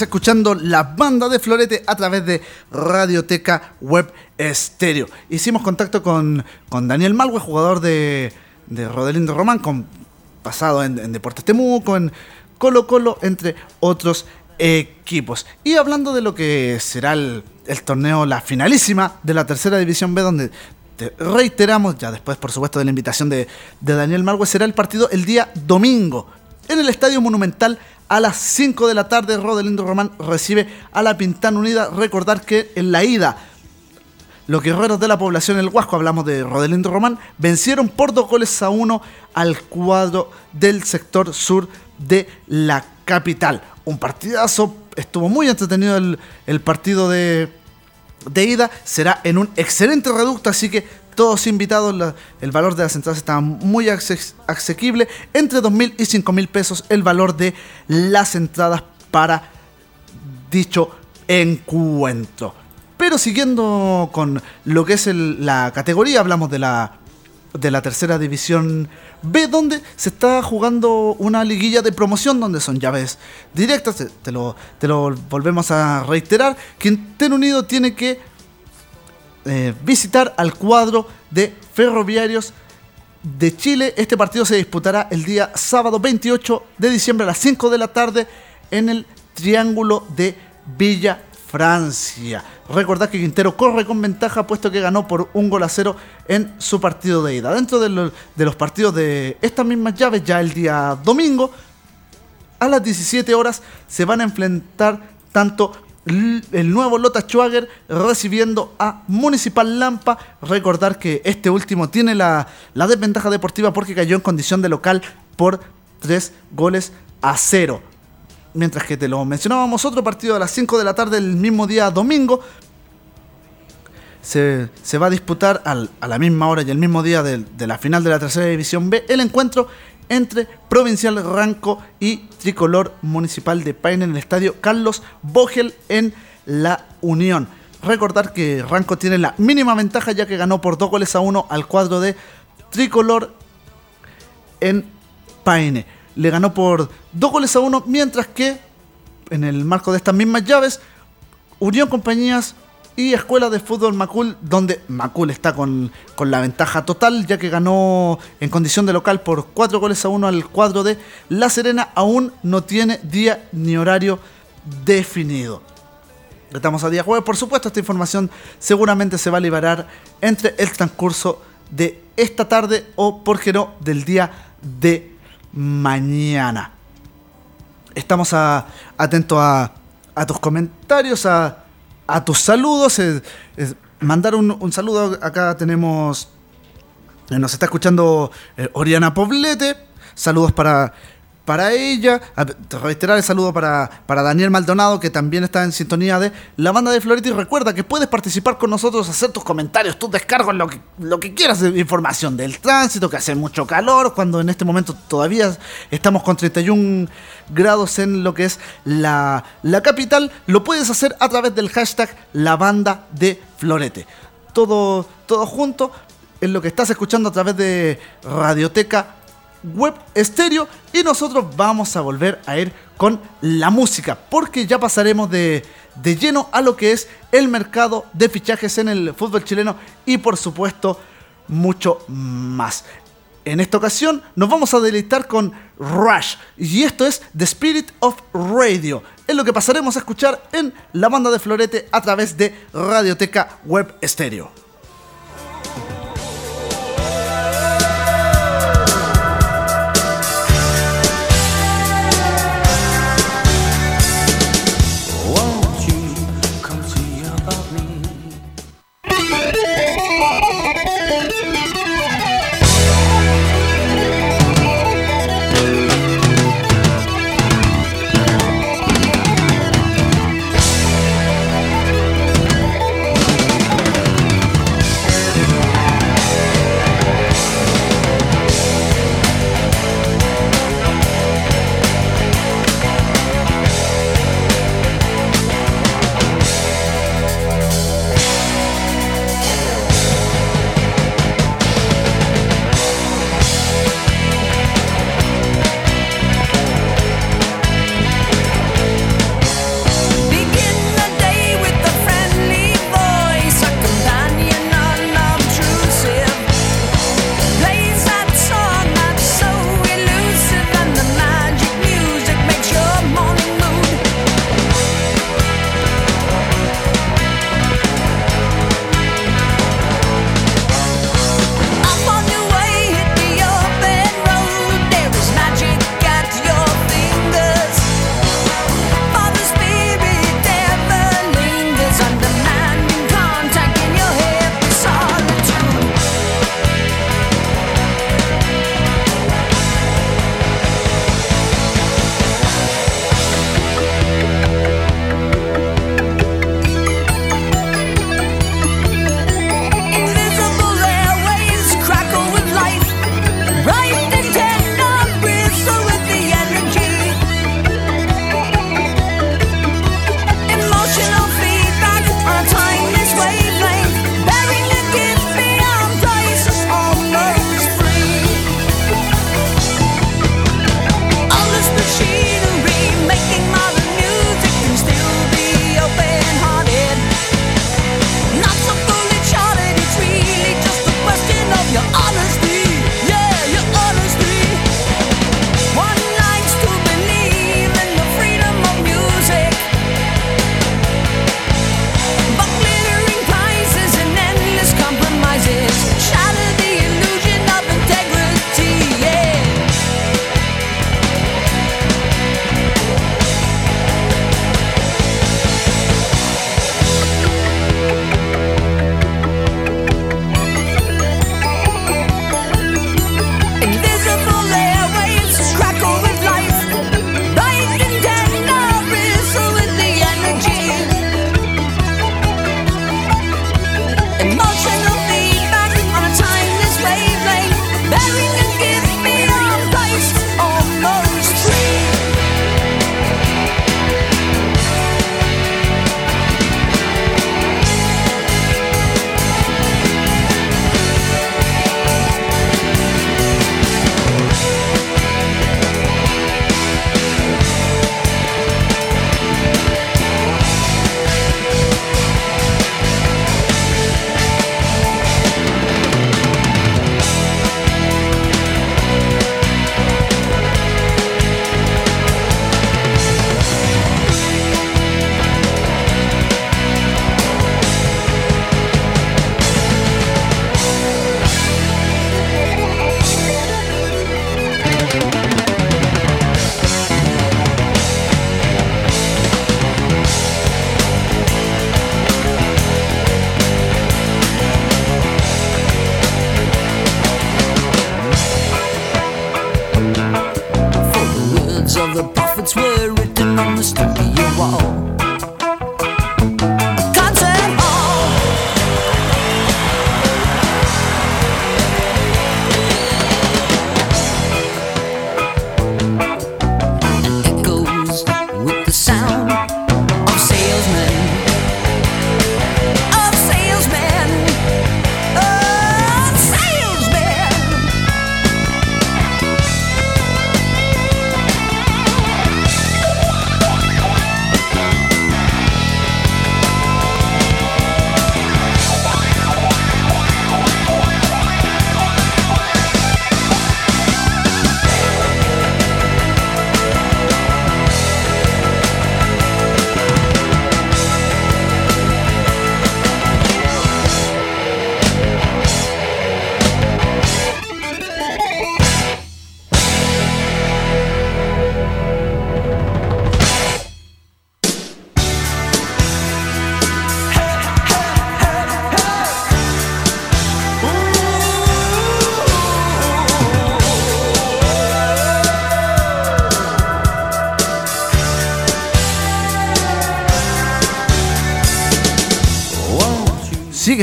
Escuchando la banda de Florete a través de Radioteca Web Estéreo. Hicimos contacto con, con Daniel Malwe, jugador de, de Rodelindo Román, con pasado en, Deportes Temuco, en Colo Colo, entre otros equipos. Y hablando de lo que será el, torneo, la finalísima de la tercera división B, donde te reiteramos, ya después por supuesto de la invitación de, de Daniel Malwe, será el partido el día domingo en el Estadio Monumental a las 5 de la tarde. Rodelindo Román recibe a la Pintana Unida. Recordar que en la ida los guerreros de la población El Huasco, hablamos de Rodelindo Román, vencieron por dos goles a uno al cuadro del sector sur de la capital. Un partidazo, estuvo muy entretenido el, partido de, ida, será en un excelente reducto, así que todos invitados, el valor de las entradas está muy asequible, entre 2.000 y 5.000 pesos el valor de las entradas para dicho encuentro. Pero siguiendo con lo que es la categoría, hablamos de la, de la tercera división B, donde se está jugando una liguilla de promoción, donde son llaves directas. Te, lo, te lo volvemos a reiterar. Quintero Unido tiene que eh, visitar al cuadro de Ferroviarios de Chile. Este partido se disputará el día sábado 28 de diciembre a las 5 de la tarde en el Triángulo de Villa Francia. Recordad que Quintero corre con ventaja puesto que ganó por un gol a cero en su partido de ida. Dentro de, los partidos de estas mismas llaves, ya el día domingo, a las 17 horas se van a enfrentar tanto el nuevo Lota Schwager recibiendo a Municipal Lampa. Recordar que este último tiene la, desventaja deportiva porque cayó en condición de local por 3 goles a 0. Mientras que te lo mencionábamos, otro partido a las 5 de la tarde el mismo día domingo. Se, va a disputar a la misma hora y el mismo día de, la final de la tercera división B el encuentro entre Provincial Ranco y Tricolor Municipal de Paine en el estadio Carlos Bogel en La Unión. Recordar que Ranco tiene la mínima ventaja ya que ganó por dos goles a uno al cuadro de Tricolor en Paine le ganó por dos goles a uno, mientras que en el marco de estas mismas llaves, Unión Compañías y Escuela de Fútbol Macul, donde Macul está con, la ventaja total, ya que ganó en condición de local por cuatro goles a uno al cuadro de La Serena, aún no tiene día ni horario definido. Estamos a día jueves, por supuesto, esta información seguramente se va a liberar entre el transcurso de esta tarde o, por qué no, del día de mañana. Estamos atentos a, tus comentarios, a, tus saludos. mandar un, saludo. Acá tenemos. Nos está escuchando eh, Oriana Poblete. Saludos para para ella. Reiterar el saludo para, para Daniel Maldonado, que también está en sintonía de la banda de Florita. Y recuerda que puedes participar con nosotros, hacer tus comentarios, tus descargos, lo que, lo que quieras información del tránsito, que hace mucho calor, cuando en este momento todavía estamos con 31 grados en lo que es la, la capital. Lo puedes hacer a través del hashtag la banda de Florete. Todo, todo junto en lo que estás escuchando a través de Radioteca web estéreo y nosotros vamos a volver a ir con la música porque ya pasaremos de, de, lleno a lo que es el mercado de fichajes en el fútbol chileno y por supuesto mucho más. En esta ocasión nos vamos a deleitar con Rush y esto es The Spirit of Radio. Es lo que pasaremos a escuchar en la banda de Florete a través de Radioteca Web Estéreo.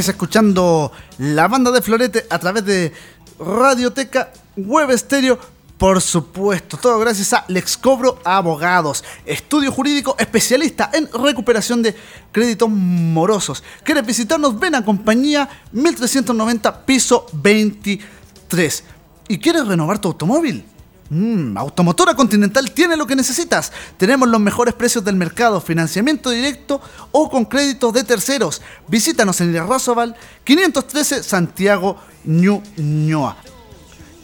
Escuchando la banda de Florete a través de Radioteca Web Estéreo. Por supuesto, todo gracias a Lexcobro Abogados, estudio jurídico especialista en recuperación de créditos morosos. ¿Quieres visitarnos? Ven a compañía 1390 piso 23. ¿Y quieres renovar tu automóvil? Mm, Automotora Continental tiene lo que necesitas. Tenemos los mejores precios del mercado, financiamiento directo o con créditos de terceros. Visítanos en Irarrázaval 513 Santiago Ñuñoa.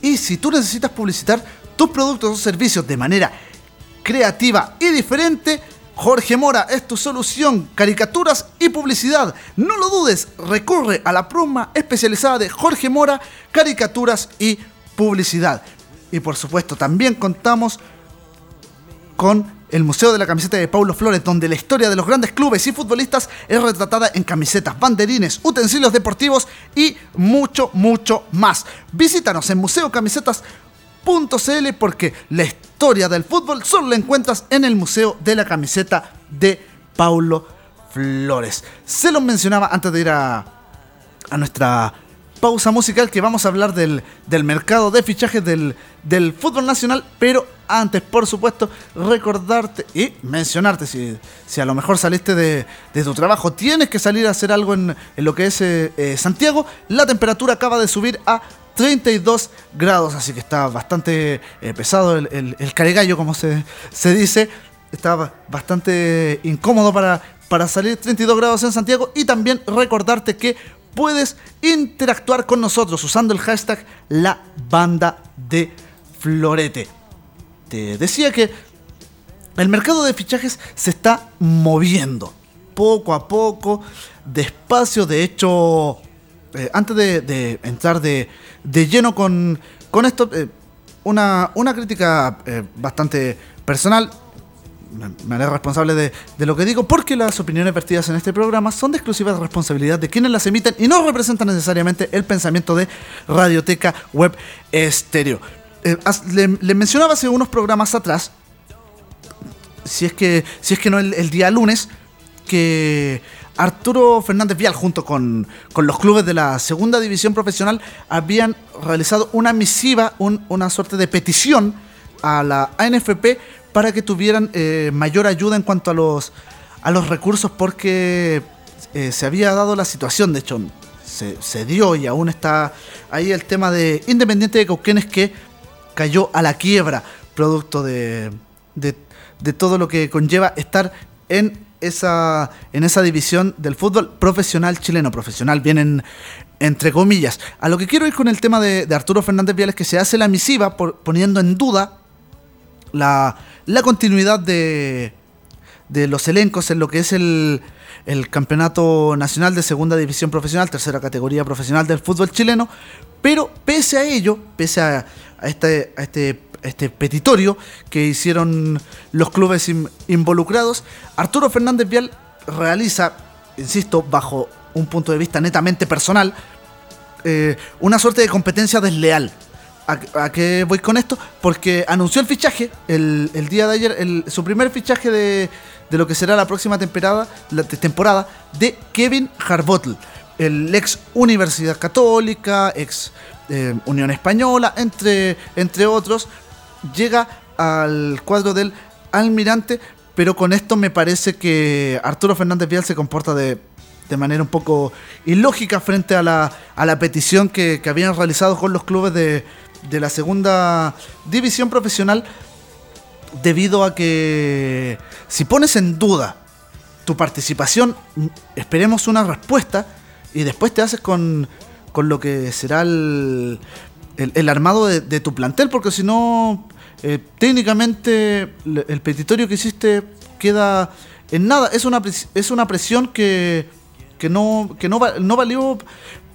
Y si tú necesitas publicitar tus productos o servicios de manera creativa y diferente, Jorge Mora es tu solución, caricaturas y publicidad. No lo dudes, recurre a la pluma especializada de Jorge Mora, caricaturas y publicidad. Y por supuesto, también contamos con el Museo de la Camiseta de Paulo Flores, donde la historia de los grandes clubes y futbolistas es retratada en camisetas, banderines, utensilios deportivos y mucho, mucho más. Visítanos en museocamisetas.cl porque la historia del fútbol solo la encuentras en el Museo de la Camiseta de Paulo Flores. Se los mencionaba antes de ir a, a nuestra pausa musical que vamos a hablar del, del mercado de fichajes del, del, fútbol nacional, pero antes, por supuesto, recordarte y mencionarte, si, si a lo mejor saliste de, de, tu trabajo, tienes que salir a hacer algo en, en lo que es eh, eh, Santiago, la temperatura acaba de subir a 32 grados, así que está bastante eh, pesado el, el, el, caregallo, como se, se dice, está bastante incómodo para, para salir 32 grados en Santiago y también recordarte que puedes interactuar con nosotros usando el hashtag La Banda de Florete. Te decía que el mercado de fichajes se está moviendo poco a poco, despacio. De hecho, eh, antes de, entrar de, de lleno con, con esto, eh, una, una, crítica eh, bastante personal me haré responsable de, de, lo que digo, porque las opiniones vertidas en este programa son de exclusiva responsabilidad de quienes las emiten y no representan necesariamente el pensamiento de Radioteca Web Estéreo. Eh, le, mencionaba hace unos programas atrás, si es que, si es que no el, el día lunes, que Arturo Fernández Vial, junto con, con, los clubes de la segunda división profesional, habían realizado una misiva, un, una suerte de petición a la ANFP para que tuvieran eh, mayor ayuda en cuanto a los, a los recursos porque eh, se había dado la situación, de hecho se, se, dio y aún está ahí el tema de Independiente de Cauquenes que cayó a la quiebra producto de, de, de todo lo que conlleva estar en esa, en esa división del fútbol profesional chileno, profesional vienen entre comillas. A lo que quiero ir con el tema de, Arturo Fernández Viales que se hace la misiva por, poniendo en duda la, la continuidad de, de, los elencos en lo que es el, el, campeonato nacional de segunda división profesional, tercera categoría profesional del fútbol chileno, pero pese a ello, pese a, a este, a este, este petitorio que hicieron los clubes in, involucrados, Arturo Fernández Vial realiza, insisto, bajo un punto de vista netamente personal, eh, una suerte de competencia desleal ¿A, ¿A, qué voy con esto? Porque anunció el fichaje el, el día de ayer, el, su primer fichaje de, de, lo que será la próxima temporada, la temporada de Kevin Harbottle, el ex Universidad Católica, ex eh, Unión Española, entre, entre otros. Llega al cuadro del Almirante, pero con esto me parece que Arturo Fernández Vial se comporta de, de manera un poco ilógica frente a la, a la petición que, que habían realizado con los clubes de, de la segunda división profesional debido a que si pones en duda tu participación, esperemos una respuesta y después te haces con, con lo que será el, el, armado de, de, tu plantel, porque si no, eh, técnicamente el petitorio que hiciste queda en nada. Es una, es una presión que, que, no, que no, no valió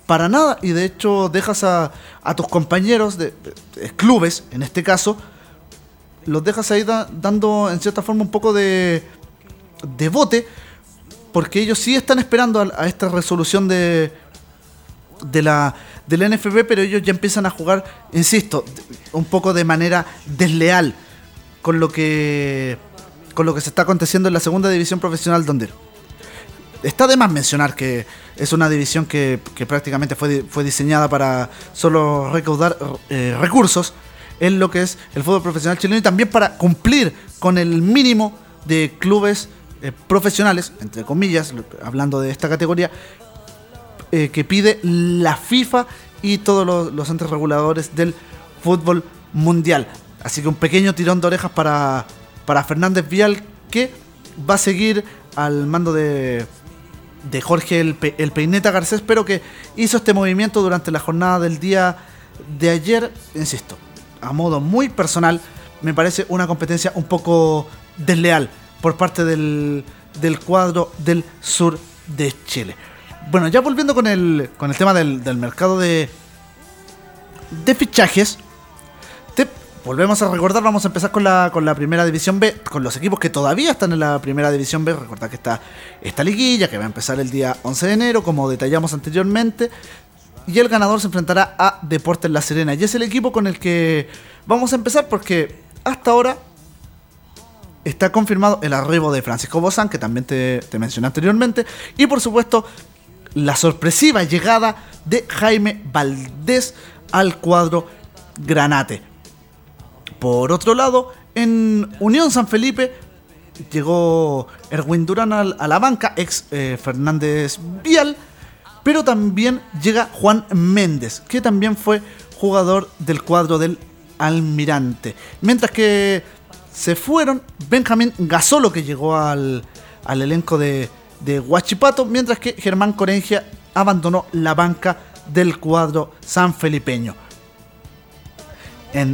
para nada. Y de hecho dejas a, a tus compañeros de, de, de, clubes, en este caso, los dejas ahí da, dando en cierta forma un poco de, de bote, porque ellos sí están esperando a, esta resolución de, de la del NFB, pero ellos ya empiezan a jugar, insisto, un poco de manera desleal con lo que con lo que se está aconteciendo en la segunda división profesional donde está de más mencionar que es una división que, prácticamente fue, fue diseñada para solo recaudar eh, recursos en lo que es el fútbol profesional chileno y también para cumplir con el mínimo de clubes eh, profesionales, entre comillas, hablando de esta categoría, eh, que pide la FIFA y todos los, los entes reguladores del fútbol mundial. Así que un pequeño tirón de orejas para, para Fernández Vial que va a seguir al mando de, de Jorge el, Peineta Garcés, pero que hizo este movimiento durante la jornada del día de ayer, insisto, a modo muy personal, me parece una competencia un poco desleal por parte del, del cuadro del sur de Chile. Bueno, ya volviendo con el, con el tema del, del mercado de, de fichajes, volvemos a recordar, vamos a empezar con la, con la primera división B, con los equipos que todavía están en la primera división B. Recordad que está esta liguilla que va a empezar el día 11 de enero, como detallamos anteriormente. Y el ganador se enfrentará a Deportes La Serena. Y es el equipo con el que vamos a empezar porque hasta ahora está confirmado el arribo de Francisco Bozán, que también te, te mencioné anteriormente. Y por supuesto, la sorpresiva llegada de Jaime Valdés al cuadro Granate. Por otro lado, en Unión San Felipe llegó Erwin Durán a la banca, ex eh, Fernández Vial, pero también llega Juan Méndez, que también fue jugador del cuadro del Almirante. Mientras que se fueron Benjamín Gasolo, que llegó al, elenco de, de Huachipato, mientras que Germán Corengia abandonó la banca del cuadro sanfelipeño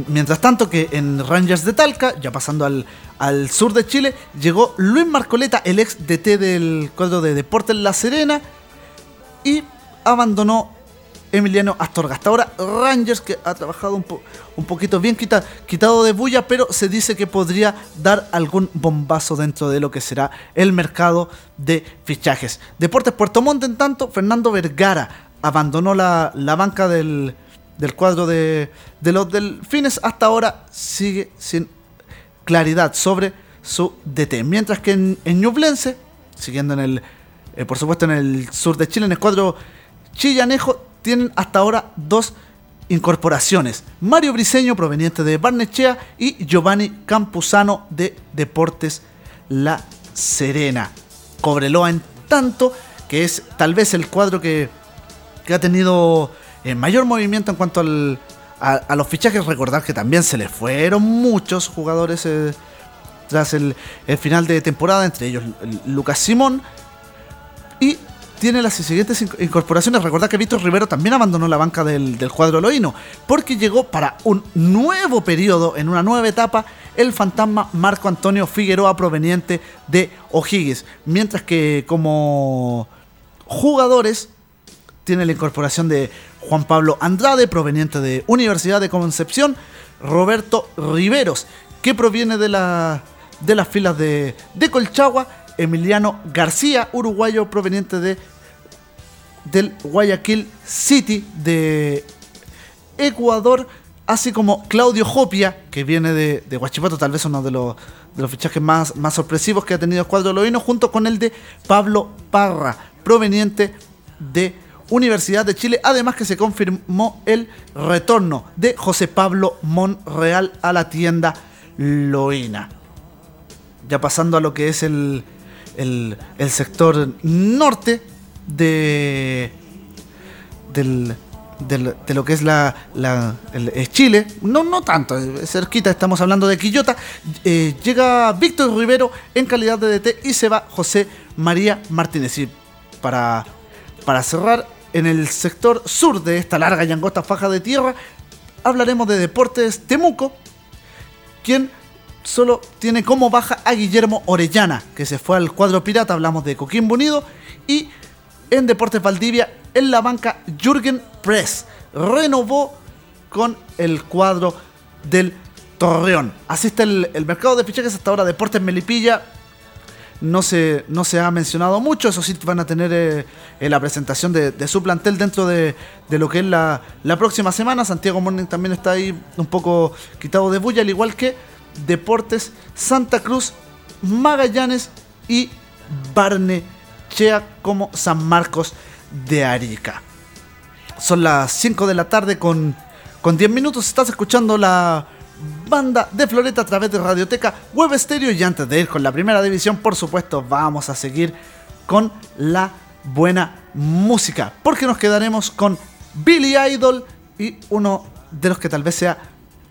mientras tanto que en Rangers de Talca, ya pasando al, sur de Chile, llegó Luis Marcoleta, el ex DT del cuadro de Deportes La Serena, y abandonó Emiliano Astorga. Hasta ahora Rangers, que ha trabajado un, un poquito bien quitado de bulla, pero se dice que podría dar algún bombazo dentro de lo que será el mercado de fichajes. Deportes Puerto Montt, en tanto, Fernando Vergara abandonó la banca del, del cuadro de, de los delfines hasta ahora sigue sin claridad sobre su DT. Mientras que en, en Ñublense, siguiendo en el, eh, por supuesto en el sur de Chile, en el cuadro chillanejo, tienen hasta ahora dos incorporaciones. Mario Briseño, proveniente de Barnechea, y Giovanni Campuzano de Deportes La Serena. Cobreloa en tanto, que es tal vez el cuadro que, que ha tenido mayor movimiento en cuanto al, a, los fichajes. Recordar que también se le fueron muchos jugadores eh, tras el, final de temporada, entre ellos Lucas Simón. Y tiene las siguientes incorporaciones. Recordad que Víctor Rivero también abandonó la banca del, del cuadro loíno, porque llegó para un nuevo periodo, en una nueva etapa, el fantasma Marco Antonio Figueroa proveniente de O'Higgins. Mientras que como jugadores tiene la incorporación de Juan Pablo Andrade, proveniente de Universidad de Concepción, Roberto Riveros, que proviene de, la, de las filas de, de Colchagua, Emiliano García, uruguayo proveniente de del Guayaquil City de Ecuador, así como Claudio Jopia, que viene de, de Huachipato, tal vez uno de los, de los fichajes más, más sorpresivos que ha tenido el cuadro loino, junto con el de Pablo Parra, proveniente de Universidad de Chile, además que se confirmó el retorno de José Pablo Monreal a la tienda Loina. Ya pasando a lo que es el, el, sector norte de, del, de lo que es la, Chile, no, no tanto, cerquita, estamos hablando de Quillota, eh, llega Víctor Rivero en calidad de DT y se va José María Martínez. Y para, para cerrar en el sector sur de esta larga y angosta faja de tierra, hablaremos de Deportes Temuco, quien solo tiene como baja a Guillermo Orellana, que se fue al cuadro pirata, hablamos de Coquimbo Unido, y en Deportes Valdivia, en la banca, Jürgen Press renovó con el cuadro del Torreón. Así está el, el mercado de fichajes hasta ahora, Deportes Melipilla, no se, no se ha mencionado mucho. Eso sí, van a tener eh, eh, la presentación de, su plantel dentro de, lo que es la, próxima semana. Santiago Morning también está ahí un poco quitado de bulla, al igual que Deportes Santa Cruz, Magallanes y Chea como San Marcos de Arica. Son las 5 de la tarde con, con 10 minutos. Estás escuchando la banda de Floreta a través de Radioteca Web Estéreo. Y antes de ir con la primera división, por supuesto, vamos a seguir con la buena música. Porque nos quedaremos con Billy Idol y uno de los que tal vez sea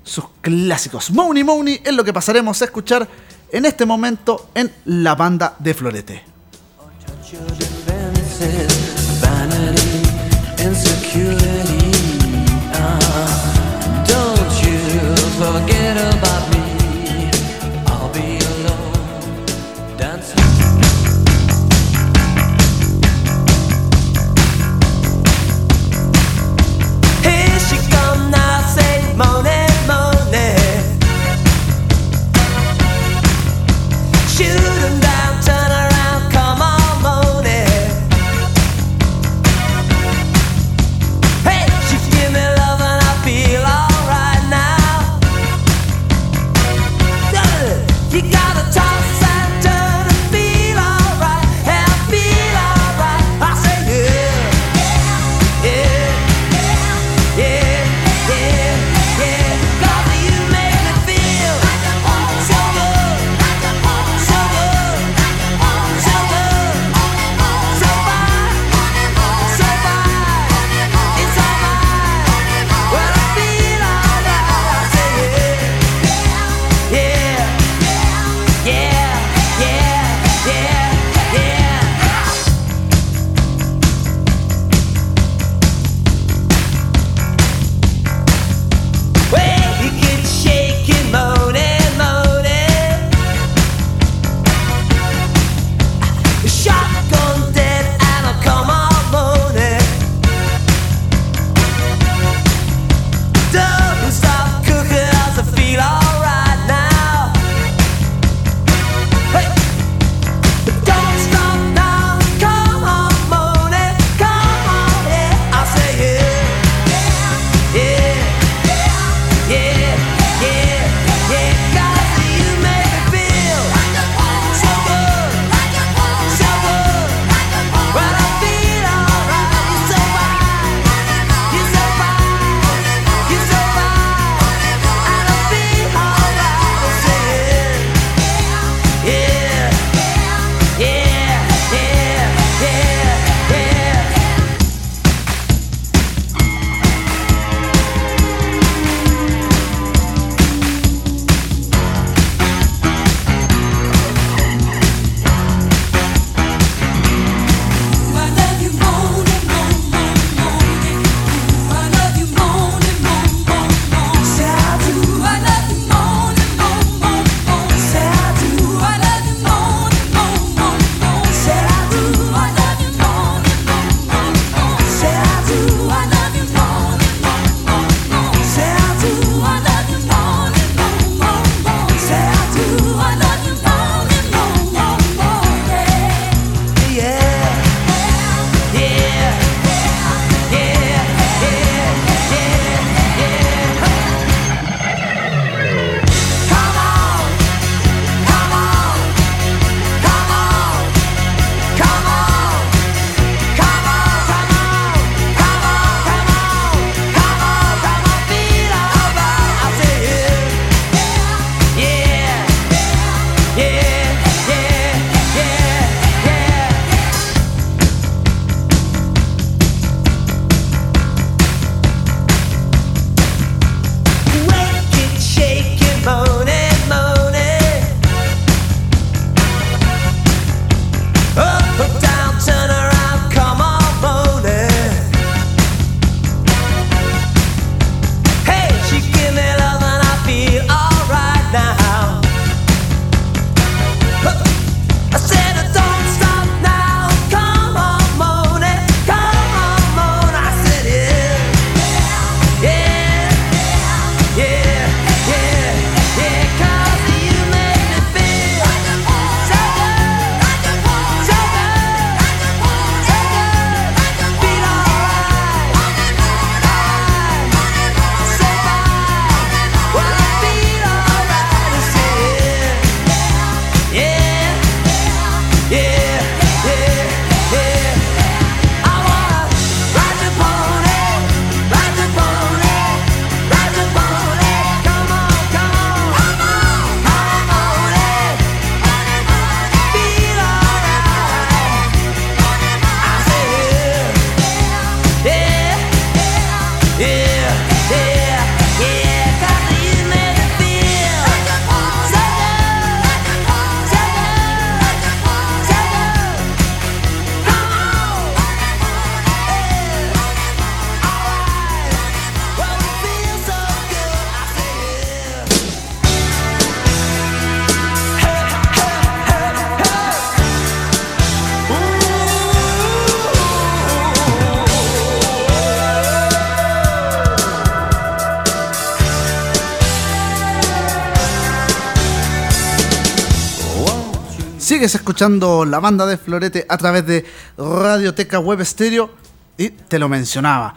sus clásicos. Money Money es lo que pasaremos a escuchar en este momento en la banda de Florete. forget about me. Sigues escuchando la banda de Florete a través de Radioteca Web Stereo y te lo mencionaba.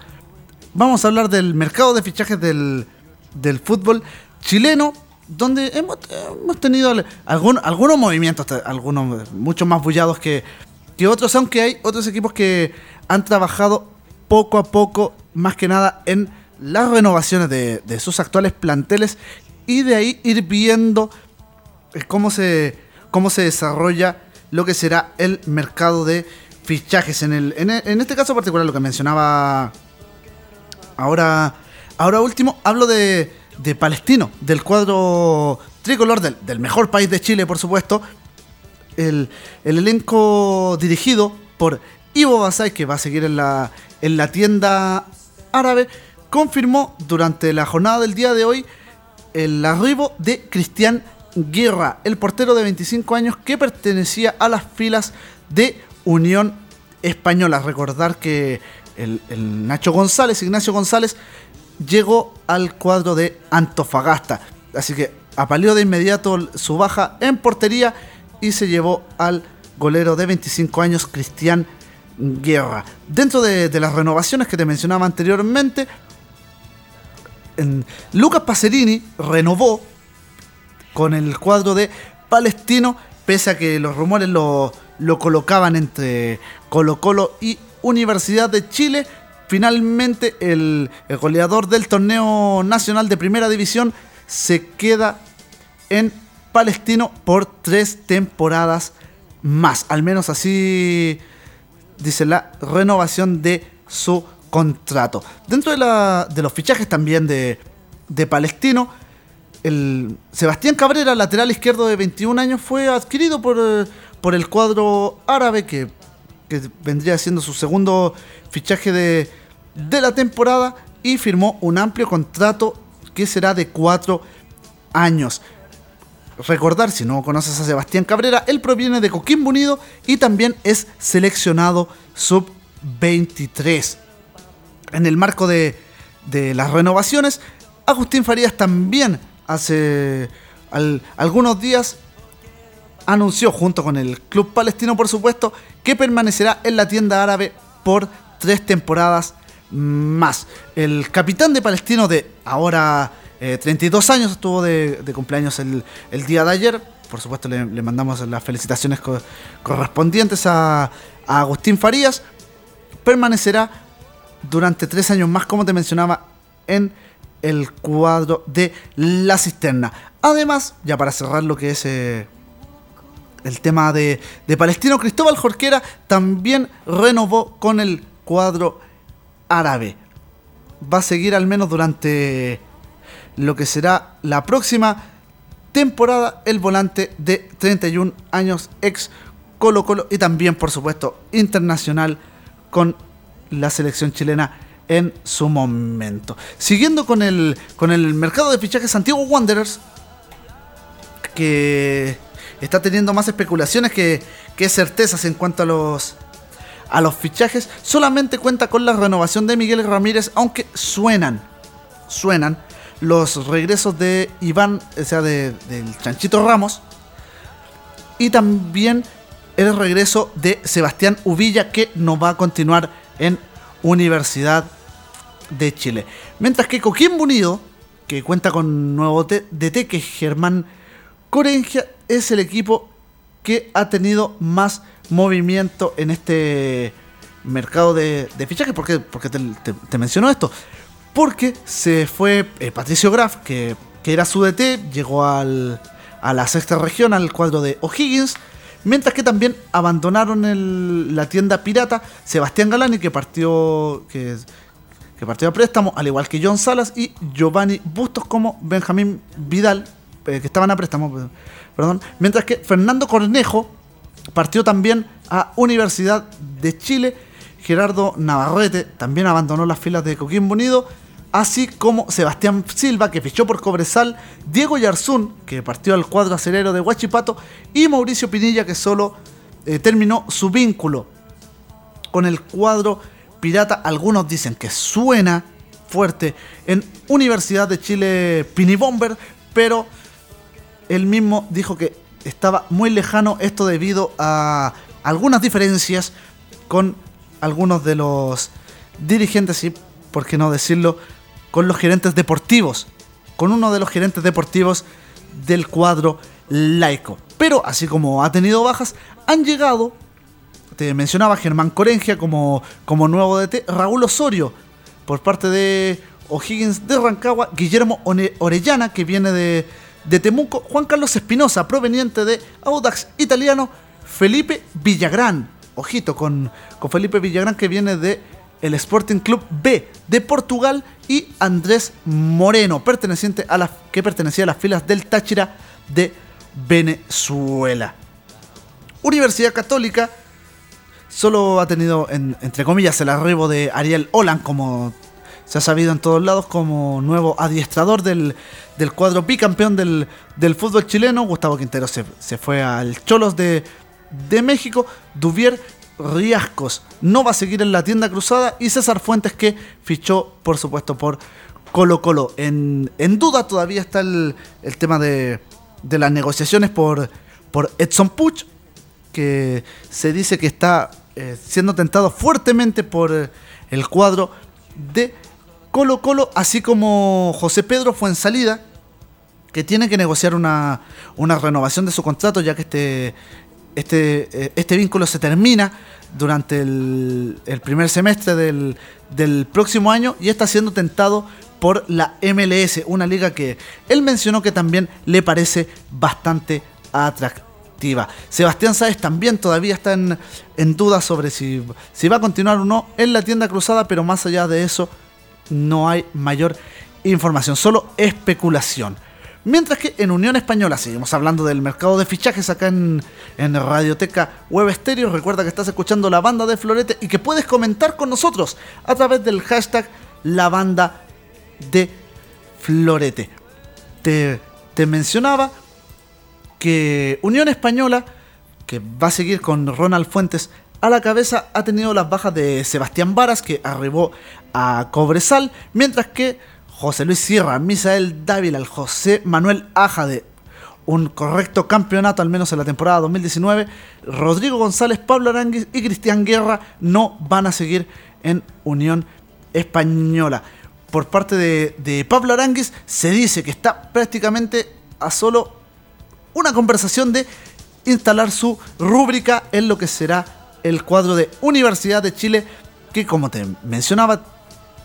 Vamos a hablar del mercado de fichajes del, del fútbol chileno, donde hemos, hemos tenido algún, algunos movimientos, algunos mucho más bullados que, que otros, aunque hay otros equipos que han trabajado poco a poco, más que nada en las renovaciones de, de sus actuales planteles y de ahí ir viendo cómo se, cómo se desarrolla lo que será el mercado de fichajes. En, el, en, este caso particular, lo que mencionaba ahora, ahora último, hablo de, de Palestino, del cuadro tricolor del, del, mejor país de Chile, por supuesto. El, el elenco dirigido por Ivo Basay, que va a seguir en la, en la tienda árabe, confirmó durante la jornada del día de hoy el arribo de Cristian Guerra, el portero de 25 años que pertenecía a las filas de Unión Española. Recordar que el, Nacho González, Ignacio González, llegó al cuadro de Antofagasta. Así que apaleó de inmediato su baja en portería y se llevó al golero de 25 años, Cristian Guerra. Dentro de, las renovaciones que te mencionaba anteriormente, Lucas Pacerini renovó con el cuadro de Palestino, pese a que los rumores lo, colocaban entre Colo Colo y Universidad de Chile. Finalmente el, goleador del torneo nacional de primera división se queda en Palestino por tres temporadas más. Al menos así dice la renovación de su contrato. Dentro de, los fichajes también de, Palestino, Sebastián Cabrera, lateral izquierdo de 21 años, fue adquirido por, por el cuadro árabe que, vendría siendo su segundo fichaje de, de la temporada y firmó un amplio contrato que será de cuatro años. Recordar, si no conoces a Sebastián Cabrera, él proviene de Coquimbo Unido y también es seleccionado sub-23 en el marco de, las renovaciones, Agustín Farías también hace algunos días anunció junto con el club palestino por supuesto que permanecerá en la tienda árabe por tres temporadas más. El capitán de Palestino de ahora 32 eh, años estuvo de, cumpleaños el, día de ayer. Por supuesto le, mandamos las felicitaciones correspondientes a, a Agustín Farías. Permanecerá durante tres años más, como te mencionaba, en el cuadro de la cisterna. Además, ya para cerrar lo que es eh, el tema de, de, Palestino, Cristóbal Jorquera también renovó con el cuadro árabe. Va a seguir al menos durante lo que será la próxima temporada el volante de 31 años ex Colo Colo y también por supuesto internacional con la selección chilena en su momento. Siguiendo con el, con el mercado de fichajes Santiago Wanderers, que está teniendo más especulaciones que, certezas en cuanto a los, a los fichajes, solamente cuenta con la renovación de Miguel Ramírez, aunque suenan, suenan los regresos de Iván, o sea, de, del Chanchito Ramos, y también el regreso de Sebastián Uvilla, que no va a continuar en Universidad de Chile. Mientras que Coquimbo Unido, que cuenta con nuevo DT, que es Germán Corengia, es el equipo que ha tenido más movimiento en este mercado de, de fichajes. ¿Por qué, Porque te, menciono esto? Porque se fue eh, Patricio Graf, que, que, era su DT, llegó al, a la sexta región, al cuadro de O'Higgins Mientras que también abandonaron la tienda pirata Sebastián Galani, que partió, que, partió a préstamo, al igual que John Salas y Giovanni Bustos como Benjamín Vidal, eh, que estaban a préstamo, perdón. Mientras que Fernando Cornejo partió también a Universidad de Chile. Gerardo Navarrete también abandonó las filas de Coquimbo Unido así como Sebastián Silva, que fichó por Cobresal, Diego Yarzún, que partió al cuadro acerero de Huachipato, y Mauricio Pinilla, que solo eh, terminó su vínculo con el cuadro pirata. Algunos dicen que suena fuerte en Universidad de Chile Pinibomber, pero él mismo dijo que estaba muy lejano esto debido a algunas diferencias con algunos de los dirigentes y, por qué no decirlo, con los gerentes deportivos, con uno de los gerentes deportivos del cuadro laico. Pero así como ha tenido bajas, han llegado, te mencionaba Germán Corengia como, como nuevo DT, Raúl Osorio por parte de O'Higgins de Rancagua, Guillermo Orellana que viene de, de Temuco, Juan Carlos Espinosa proveniente de Audax Italiano, Felipe Villagrán, ojito con, con Felipe Villagrán que viene de el Sporting Club B de Portugal y Andrés Moreno, perteneciente a la, que pertenecía a las filas del Táchira de Venezuela. Universidad Católica solo ha tenido, entre comillas, el arribo de Ariel Olan, como se ha sabido en todos lados, como nuevo adiestrador del, cuadro bicampeón del, del fútbol chileno. Gustavo Quintero se, fue al Cholos de, de México. Duvier Riascos no va a seguir en la tienda cruzada y César Fuentes que fichó por supuesto por Colo Colo. En, duda todavía está el, tema de, las negociaciones por, por Edson Puch que se dice que está eh, siendo tentado fuertemente por el cuadro de Colo Colo, así como José Pedro fue en salida que tiene que negociar una, una renovación de su contrato ya que este este, eh, este vínculo se termina durante el, primer semestre del, próximo año y está siendo tentado por la MLS, una liga que él mencionó que también le parece bastante atractiva. Sebastián Sáez también todavía está en, duda sobre si, va a continuar o no en la tienda cruzada, pero más allá de eso no hay mayor información, solo especulación. Mientras que en Unión Española seguimos hablando del mercado de fichajes acá en, Radioteca Web Stereo. Recuerda que estás escuchando la banda de Florete y que puedes comentar con nosotros a través del hashtag la banda de Florete. Te, te mencionaba que Unión Española, que va a seguir con Ronald Fuentes a la cabeza, ha tenido las bajas de Sebastián Varas, que arribó a Cobresal, mientras que José Luis Sierra, Misael Dávila, José Manuel Aja de un correcto campeonato, al menos en la temporada 2019. Rodrigo González, Pablo Aranguis y Cristian Guerra no van a seguir en Unión Española. Por parte de, Pablo Aranguis se dice que está prácticamente a solo una conversación de instalar su rúbrica en lo que será el cuadro de Universidad de Chile, que como te mencionaba,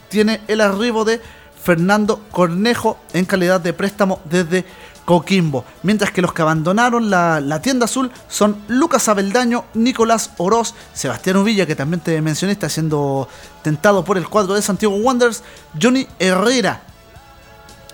tiene el arribo de Fernando Cornejo en calidad de préstamo desde Coquimbo. Mientras que los que abandonaron la, tienda azul son Lucas Abeldaño, Nicolás Oroz, Sebastián Uvilla, que también te mencioné, está siendo tentado por el cuadro de Santiago Wanderers, Johnny Herrera,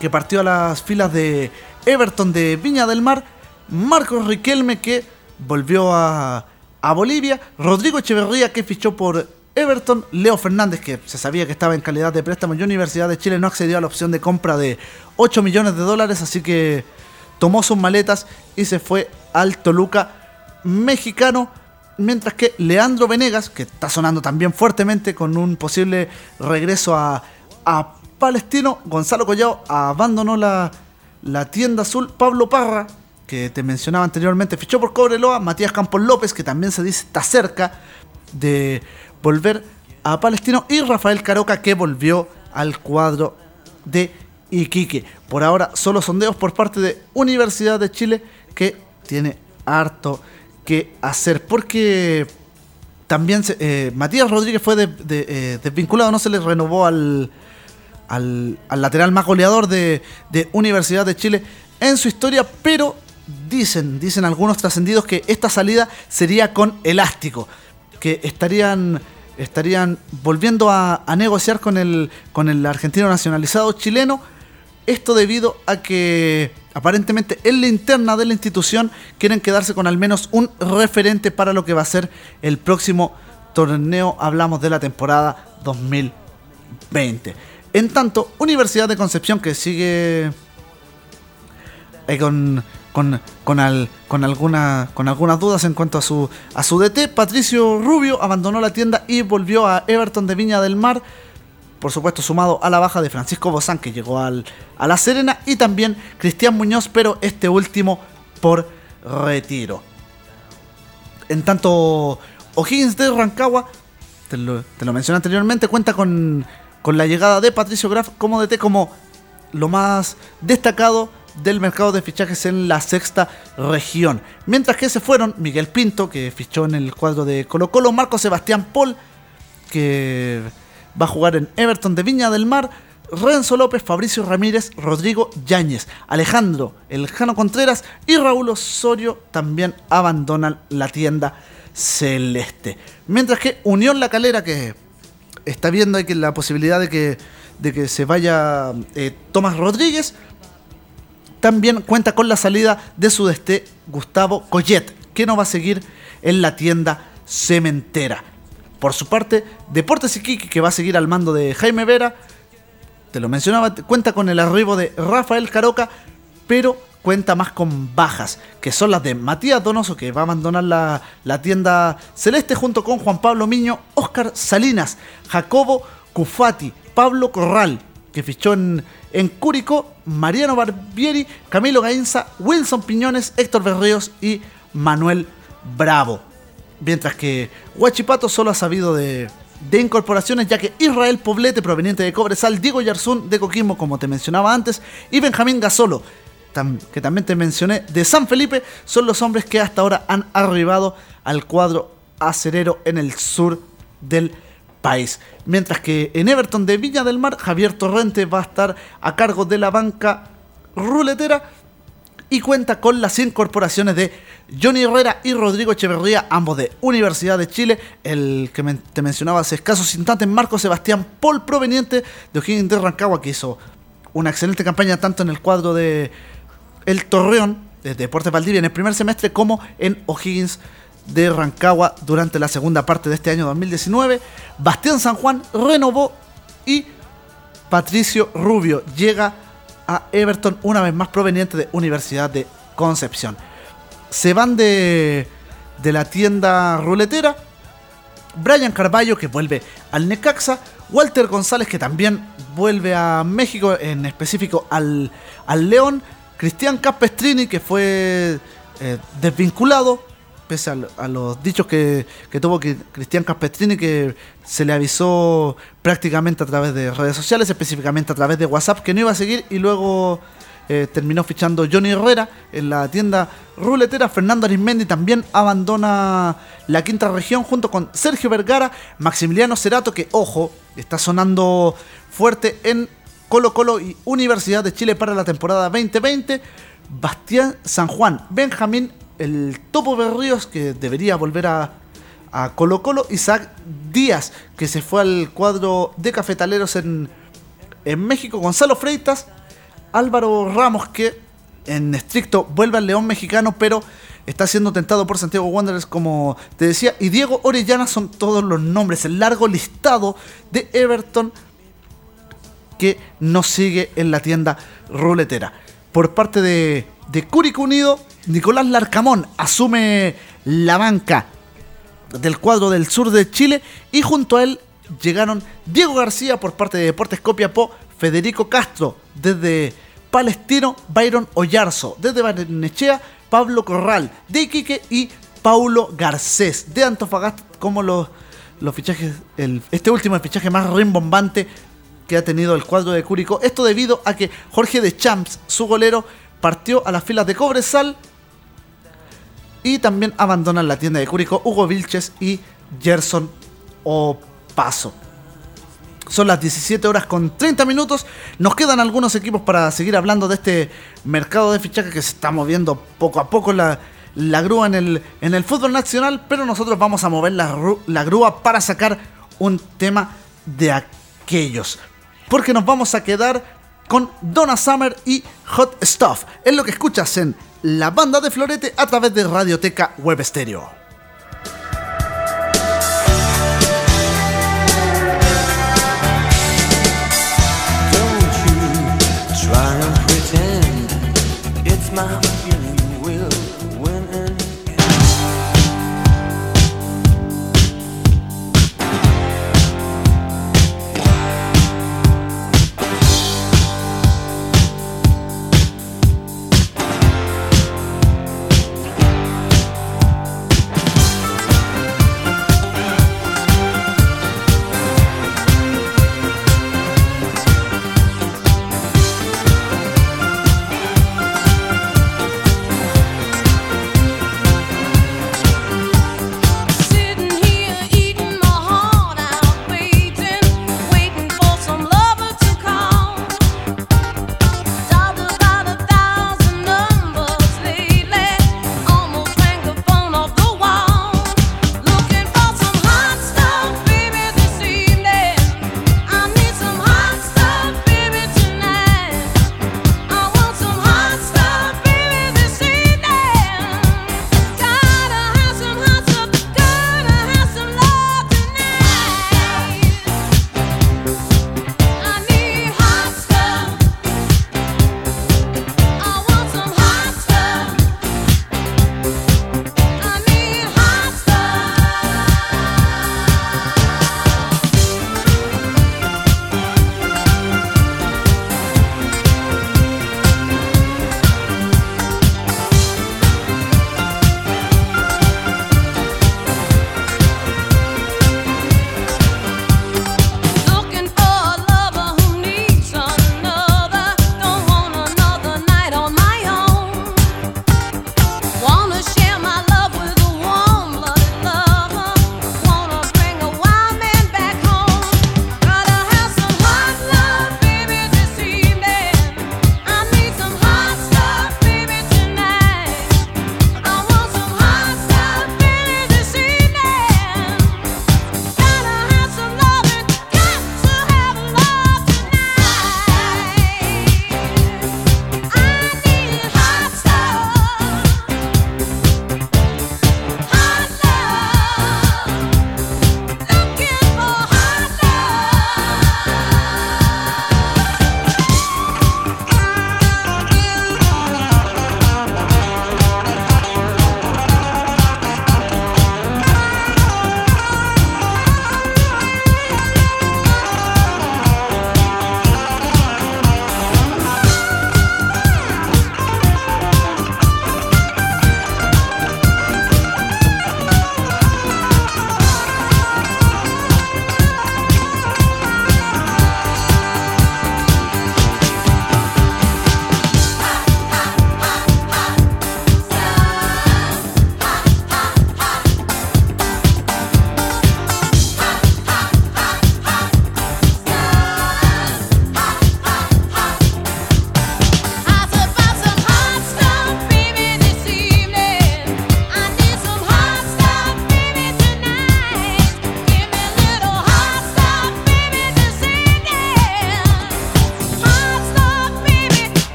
que partió a las filas de Everton de Viña del Mar, Marcos Riquelme, que volvió a, Bolivia, Rodrigo Echeverría, que fichó por Everton, Leo Fernández, que se sabía que estaba en calidad de préstamo y Universidad de Chile no accedió a la opción de compra de 8 millones de dólares, así que tomó sus maletas y se fue al Toluca mexicano. Mientras que Leandro Venegas, que está sonando también fuertemente con un posible regreso a, Palestino, Gonzalo Collao abandonó la, la tienda azul. Pablo Parra, que te mencionaba anteriormente, fichó por Cobreloa. Matías Campos López, que también se dice está cerca de volver a Palestino y Rafael Caroca que volvió al cuadro de Iquique. Por ahora solo sondeos por parte de Universidad de Chile que tiene harto que hacer porque también eh, Matías Rodríguez fue eh, desvinculado, no se le renovó al, al, lateral más goleador de, Universidad de Chile en su historia, pero dicen, dicen algunos trascendidos que esta salida sería con elástico, que estarían estarían volviendo a, negociar con el, con el argentino nacionalizado chileno. Esto debido a que aparentemente en la interna de la institución quieren quedarse con al menos un referente para lo que va a ser el próximo torneo. Hablamos de la temporada 2020. En tanto, Universidad de Concepción que sigue eh, con con, con, con, alguna, con algunas dudas en cuanto a su, a su DT. Patricio Rubio abandonó la tienda y volvió a Everton de Viña del Mar. Por supuesto, sumado a la baja de Francisco Bozán, que llegó al, a La Serena. Y también Cristian Muñoz, pero este último por retiro. En tanto, O'Higgins de Rancagua, te lo, te lo mencioné anteriormente, cuenta con, con la llegada de Patricio Graf como DT como lo más destacado del mercado de fichajes en la sexta región. Mientras que se fueron Miguel Pinto, que fichó en el cuadro de Colo Colo, Marco Sebastián Paul, que va a jugar en Everton de Viña del Mar, Renzo López, Fabricio Ramírez, Rodrigo Yáñez, Alejandro El Jano Contreras y Raúl Osorio también abandonan la tienda celeste. Mientras que Unión La Calera, que está viendo que la posibilidad de que, de que se vaya eh, Tomás Rodríguez, también cuenta con la salida de su desté Gustavo Collet, que no va a seguir en la tienda cementera. Por su parte, Deportes Iquique, que va a seguir al mando de Jaime Vera, te lo mencionaba, cuenta con el arribo de Rafael Caroca, pero cuenta más con bajas, que son las de Matías Donoso, que va a abandonar la, la tienda celeste junto con Juan Pablo Miño, Oscar Salinas, Jacobo Cufati, Pablo Corral, que fichó en, en Curicó, Mariano Barbieri, Camilo Gainza, Wilson Piñones, Héctor Berríos y Manuel Bravo. Mientras que Huachipato solo ha sabido de, de incorporaciones, ya que Israel Poblete, proveniente de Cobresal, Diego Yarzún de Coquimbo, como te mencionaba antes, y Benjamín Gasolo, que también te mencioné, de San Felipe, son los hombres que hasta ahora han arribado al cuadro acerero en el sur del país. Mientras que en Everton de Viña del Mar, Javier Torrente va a estar a cargo de la banca ruletera y cuenta con las incorporaciones de Johnny Herrera y Rodrigo Echeverría, ambos de Universidad de Chile. El que te mencionaba hace escasos instantes, Marco Sebastián Paul, proveniente de O'Higgins de Rancagua, que hizo una excelente campaña tanto en el cuadro de El Torreón, de Deportes Valdivia, en el primer semestre, como en O'Higgins de Rancagua durante la segunda parte de este año 2019. Bastián San Juan renovó y Patricio Rubio llega a Everton una vez más proveniente de Universidad de Concepción. Se van de, de la tienda ruletera. Brian Carballo que vuelve al Necaxa. Walter González que también vuelve a México, en específico al, al León. Cristian Capestrini que fue eh, desvinculado pese a, los dichos que, tuvo Cristian Caspestrini, que se le avisó prácticamente a través de redes sociales, específicamente a través de WhatsApp, que no iba a seguir y luego eh, terminó fichando Johnny Herrera en la tienda ruletera. Fernando Arismendi también abandona la quinta región junto con Sergio Vergara, Maximiliano Cerato, que ojo, está sonando fuerte en Colo Colo y Universidad de Chile para la temporada 2020. Bastián San Juan, Benjamín el Topo Berríos, que debería volver a, a Colo Colo, Isaac Díaz, que se fue al cuadro de cafetaleros en, en México, Gonzalo Freitas, Álvaro Ramos, que en estricto vuelve al León mexicano, pero está siendo tentado por Santiago Wanderers, como te decía, y Diego Orellana son todos los nombres, el largo listado de Everton que nos sigue en la tienda ruletera. Por parte de, de Curico Unido, Nicolás Larcamón asume la banca del cuadro del sur de Chile y junto a él llegaron Diego García por parte de Deportes Copiapó, Federico Castro desde Palestino, Byron Ollarzo desde Barnechea, Pablo Corral de Iquique y Paulo Garcés de Antofagasta como los, los fichajes, este último el fichaje más rimbombante que ha tenido el cuadro de Curicó. Esto debido a que Jorge de Champs, su golero, partió a las filas de Cobresal y también abandonan la tienda de Curicó Hugo Vilches y Gerson Opaso. Son las 17 horas con 30 minutos. Nos quedan algunos equipos para seguir hablando de este mercado de fichaje que se está moviendo poco a poco la, la grúa en el, en el fútbol nacional. Pero nosotros vamos a mover la, la grúa para sacar un tema de aquellos. Porque nos vamos a quedar con Donna Summer y Hot Stuff. Es lo que escuchas en la banda de Florete a través de Radioteca Web Stereo.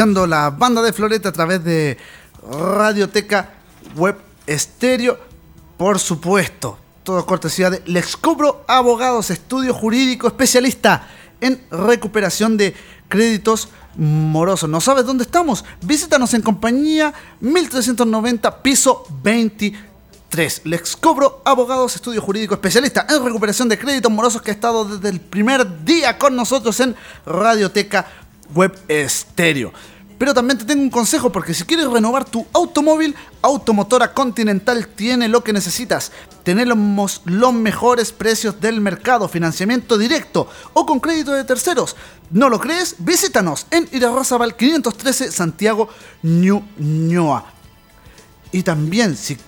La banda de Floreta a través de Radioteca Web Estéreo. Por supuesto, todo cortesía de Les Cobro Abogados, estudio jurídico especialista en recuperación de créditos morosos. ¿No sabes dónde estamos? Visítanos en compañía 1390, piso 23. Les Cobro Abogados, estudio jurídico especialista en recuperación de créditos morosos que ha estado desde el primer día con nosotros en Radioteca Web Estéreo. Pero también te tengo un consejo porque si quieres renovar tu automóvil, Automotora Continental tiene lo que necesitas. Tenemos los mejores precios del mercado, financiamiento directo o con crédito de terceros. ¿No lo crees? Visítanos en Irarrázaval 513 Santiago Ñuñoa. Y también si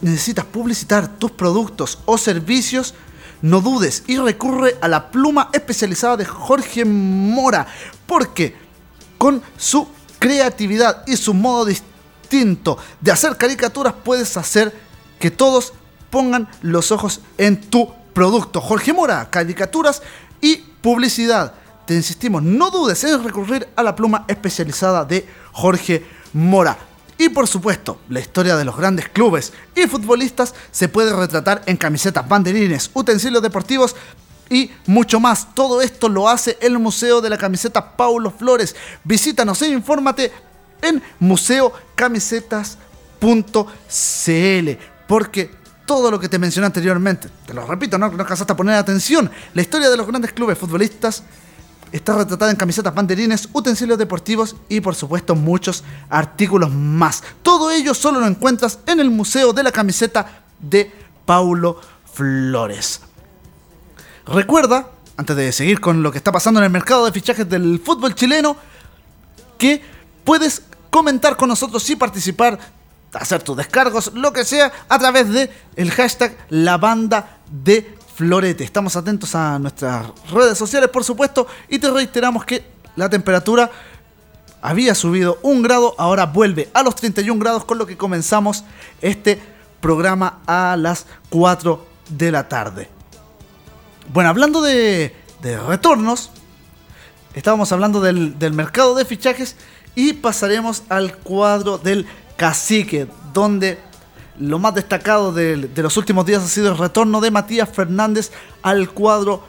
necesitas publicitar tus productos o servicios, no dudes y recurre a la pluma especializada de Jorge Mora, porque con su creatividad y su modo distinto de hacer caricaturas puedes hacer que todos pongan los ojos en tu producto. Jorge Mora, caricaturas y publicidad. Te insistimos, no dudes en recurrir a la pluma especializada de Jorge Mora. Y por supuesto, la historia de los grandes clubes y futbolistas se puede retratar en camisetas, banderines, utensilios deportivos y mucho más. Todo esto lo hace el Museo de la Camiseta Paulo Flores. Visítanos e infórmate en museocamisetas.cl porque todo lo que te mencioné anteriormente, te lo repito, no, no cansaste a poner atención, la historia de los grandes clubes futbolistas está retratada en camisetas, banderines, utensilios deportivos y por supuesto muchos artículos más. Todo ello solo lo encuentras en el Museo de la Camiseta de Paulo Flores. Recuerda, antes de seguir con lo que está pasando en el mercado de fichajes del fútbol chileno, que puedes comentar con nosotros y participar, hacer tus descargos, lo que sea, a través de el hashtag la banda de Florete. Estamos atentos a nuestras redes sociales, por supuesto, y te reiteramos que la temperatura había subido un grado, ahora vuelve a los 31 grados, con lo que comenzamos este programa a las 4 de la tarde. Bueno, hablando de, retornos, estábamos hablando del, mercado de fichajes y pasaremos al cuadro del cacique, donde lo más destacado de, de, los últimos días ha sido el retorno de Matías Fernández al cuadro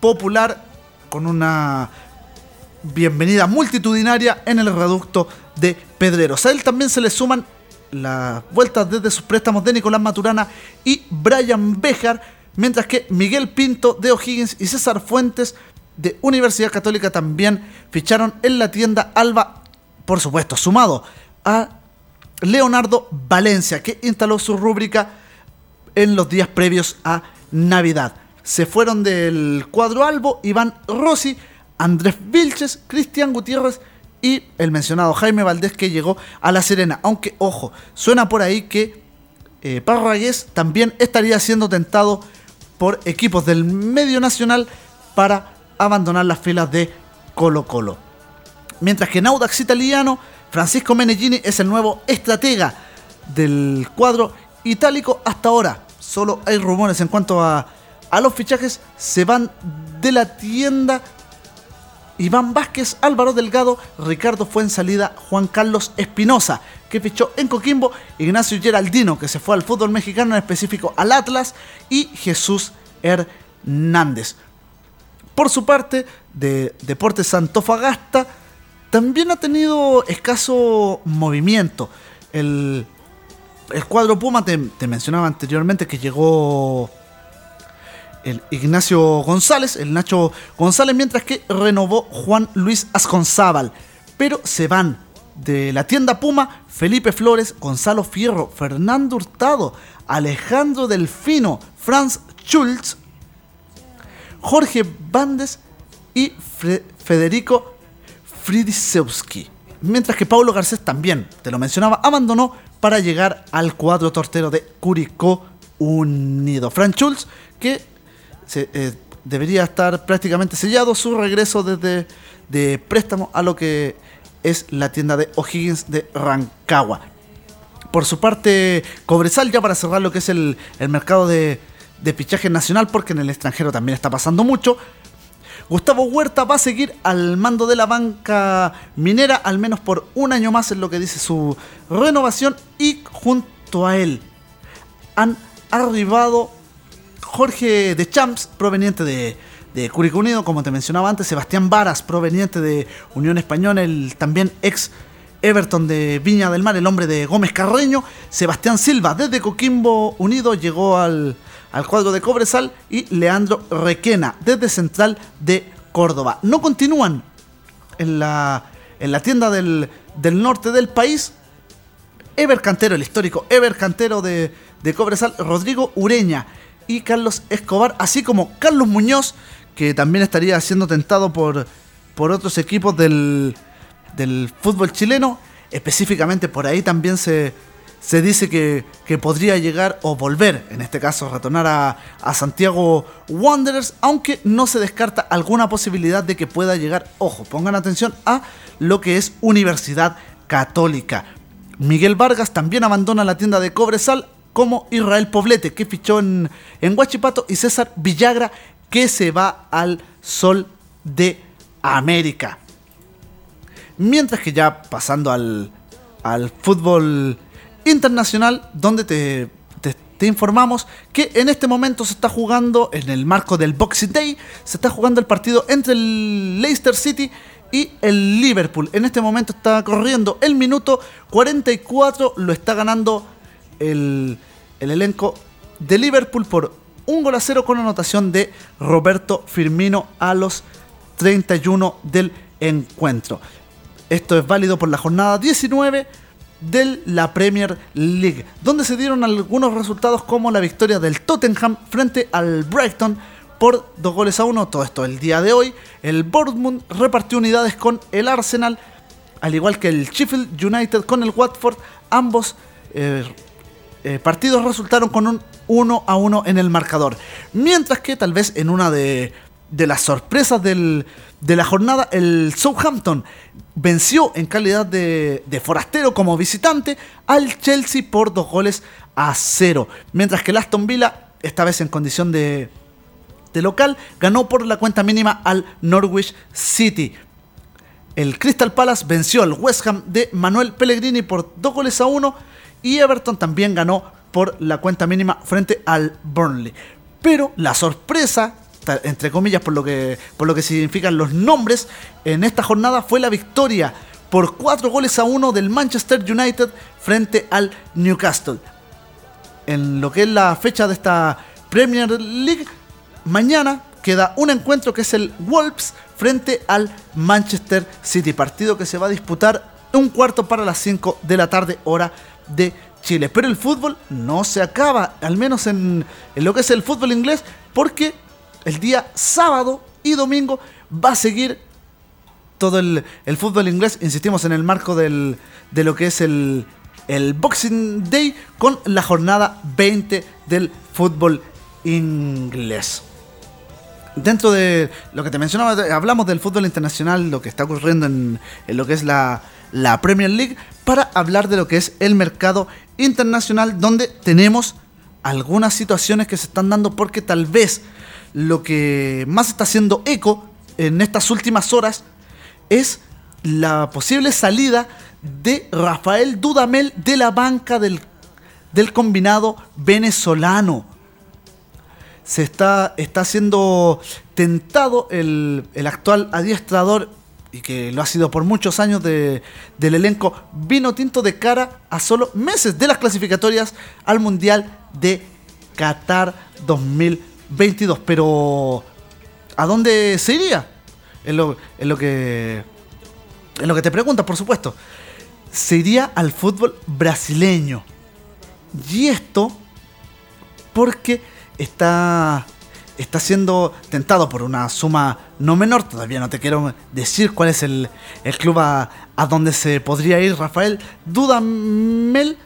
popular con una bienvenida multitudinaria en el reducto de Pedreros. A él también se le suman las vueltas desde sus préstamos de Nicolás Maturana y Brian Bejar mientras que Miguel Pinto de O'Higgins y César Fuentes de Universidad Católica también ficharon en la tienda Alba, por supuesto, sumado a Leonardo Valencia, que instaló su rúbrica en los días previos a Navidad. Se fueron del cuadro Albo Iván Rossi, Andrés Vilches, Cristian Gutiérrez y el mencionado Jaime Valdés que llegó a La Serena. Aunque, ojo, suena por ahí que eh, también estaría siendo tentado por equipos del medio nacional para abandonar las filas de Colo Colo. Mientras que en Audax italiano, Francisco Menegini es el nuevo estratega del cuadro itálico hasta ahora. Solo hay rumores en cuanto a, a los fichajes. Se van de la tienda Iván Vázquez, Álvaro Delgado, Ricardo Fuensalida, Juan Carlos Espinosa, que fichó en Coquimbo, Ignacio Geraldino, que se fue al fútbol mexicano, en específico al Atlas, y Jesús Hernández. Por su parte, de Deportes Santofagasta, también ha tenido escaso movimiento. El, el cuadro Puma, te, te mencionaba anteriormente que llegó el Ignacio González, el Nacho González, mientras que renovó Juan Luis Asconzábal. Pero se van de la tienda Puma Felipe Flores, Gonzalo Fierro, Fernando Hurtado, Alejandro Delfino, Franz Schultz, Jorge Bandes y Federico Fridisewski. Mientras que Paulo Garcés también, te lo mencionaba, abandonó para llegar al cuadro tortero de Curicó Unido. Franz Schultz, que eh, debería estar prácticamente sellado su regreso desde de préstamo a lo que es la tienda de O'Higgins de Rancagua. Por su parte, Cobresal, ya para cerrar lo que es el, mercado de, de nacional, porque en el extranjero también está pasando mucho, Gustavo Huerta va a seguir al mando de la banca minera, al menos por un año más, es lo que dice su renovación. Y junto a él han arribado Jorge de Champs, proveniente de, de Curicó Unido, como te mencionaba antes, Sebastián Varas, proveniente de Unión Española, el también ex Everton de Viña del Mar, el hombre de Gómez Carreño, Sebastián Silva desde Coquimbo Unido llegó al, al cuadro de Cobresal y Leandro Requena desde Central de Córdoba. No continúan en la, en la tienda del, del norte del país. Ever Cantero, el histórico Ever Cantero de, de Cobresal, Rodrigo Ureña y Carlos Escobar, así como Carlos Muñoz, que también estaría siendo tentado por, por otros equipos del, del fútbol chileno. Específicamente por ahí también se, se dice que, que, podría llegar o volver, en este caso, retornar a, a, Santiago Wanderers, aunque no se descarta alguna posibilidad de que pueda llegar, ojo, pongan atención a lo que es Universidad Católica. Miguel Vargas también abandona la tienda de Cobresal, como Israel Poblete, que fichó en, en Huachipato, y César Villagra, que se va al Sol de América. Mientras que ya pasando al, al fútbol internacional, donde te, te, informamos que en este momento se está jugando, en el marco del Boxing Day, se está jugando el partido entre el Leicester City y el Liverpool. En este momento está corriendo el minuto 44, lo está ganando el, el elenco de Liverpool por un gol a cero con anotación de Roberto Firmino a los 31 del encuentro. Esto es válido por la jornada 19 de la Premier League, donde se dieron algunos resultados como la victoria del Tottenham frente al Brighton por dos goles a uno. Todo esto el día de hoy. El Bournemouth repartió unidades con el Arsenal, al igual que el Sheffield United con el Watford. Ambos eh, eh, partidos resultaron con un 1 a 1 en el marcador. Mientras que tal vez en una de, de las sorpresas del, de la jornada, el Southampton venció en calidad de, de, forastero como visitante al Chelsea por dos goles a cero. Mientras que el Aston Villa, esta vez en condición de, de local, ganó por la cuenta mínima al Norwich City. El Crystal Palace venció al West Ham de Manuel Pellegrini por dos goles a uno. Y Everton también ganó por la cuenta mínima frente al Burnley. Pero la sorpresa entre comillas, por lo que, por lo que significan los nombres, en esta jornada fue la victoria por 4 goles a 1 del Manchester United frente al Newcastle. En lo que es la fecha de esta Premier League, mañana queda un encuentro que es el Wolves frente al Manchester City, partido que se va a disputar un cuarto para las 5 de la tarde hora de Chile. Pero el fútbol no se acaba, al menos en, en lo que es el fútbol inglés, porque el día sábado y domingo va a seguir todo el, el fútbol inglés, insistimos en el marco del, de lo que es el, el Boxing Day con la jornada 20 del fútbol inglés. Dentro de lo que te mencionaba, hablamos del fútbol internacional, lo que está ocurriendo en, lo que es la, la Premier League, para hablar de lo que es el mercado internacional, donde tenemos algunas situaciones que se están dando porque tal vez lo que más está haciendo eco en estas últimas horas es la posible salida de Rafael Dudamel de la banca del, del combinado venezolano. Se está, está siendo tentado el, el, actual adiestrador y que lo ha sido por muchos años de, del elenco vino tinto de cara a solo meses de las clasificatorias al Mundial de Qatar 2020. 22, pero ¿a dónde se iría? Es lo, es lo que es lo que te preguntas, por supuesto. Se iría al fútbol brasileño. Y esto porque está está siendo tentado por una suma no menor. Todavía no te quiero decir cuál es el, el club a, a, donde se podría ir Rafael Dudamel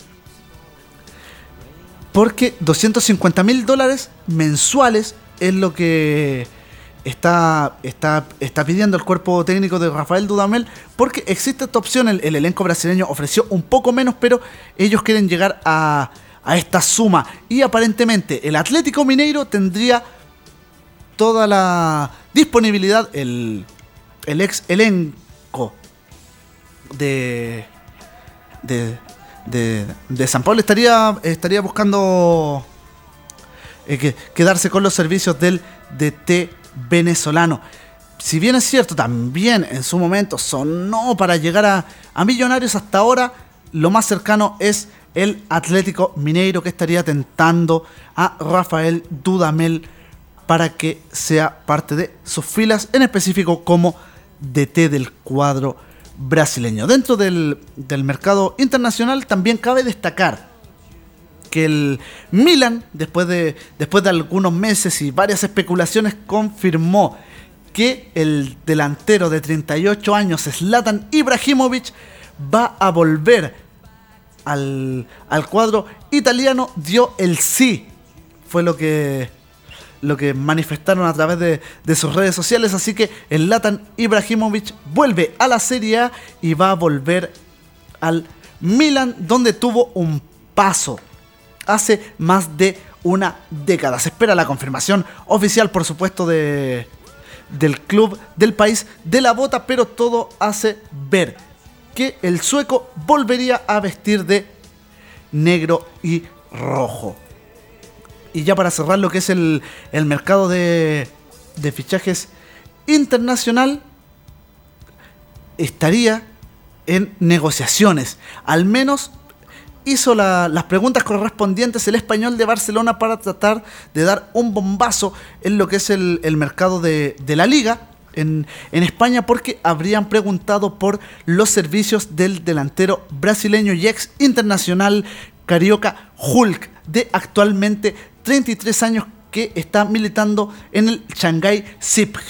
porque 250 mil dólares mensuales es lo que está, está, está pidiendo el cuerpo técnico de Rafael Dudamel, porque existe esta opción, el, el elenco brasileño ofreció un poco menos, pero ellos quieren llegar a, a esta suma. Y aparentemente el Atlético Mineiro tendría toda la disponibilidad, el, el ex elenco de, de, de, San Pablo estaría, estaría buscando eh, quedarse con los servicios del DT venezolano. Si bien es cierto, también en su momento sonó para llegar a, a Millonarios hasta ahora, lo más cercano es el Atlético Mineiro que estaría tentando a Rafael Dudamel para que sea parte de sus filas, en específico como DT del cuadro brasileño. Dentro del, mercado internacional también cabe destacar que el Milan, después de, después de algunos meses y varias especulaciones, confirmó que el delantero de 38 años, Zlatan Ibrahimovic, va a volver al, al cuadro italiano, dio el sí. Fue lo que lo que manifestaron a través de, sus redes sociales. Así que el Latan Ibrahimovic vuelve a la Serie A y va a volver al Milan, donde tuvo un paso hace más de una década. Se espera la confirmación oficial, por supuesto, de, del club del país de la bota, pero todo hace ver que el sueco volvería a vestir de negro y rojo. Y ya para cerrar lo que es el, mercado de, fichajes internacional, estaría en negociaciones. Al menos hizo las preguntas correspondientes el español de Barcelona para tratar de dar un bombazo en lo que es el, mercado de, la liga en, en, España porque habrían preguntado por los servicios del delantero brasileño y ex internacional carioca Hulk de actualmente 33 años que está militando en el Shanghai SIPG.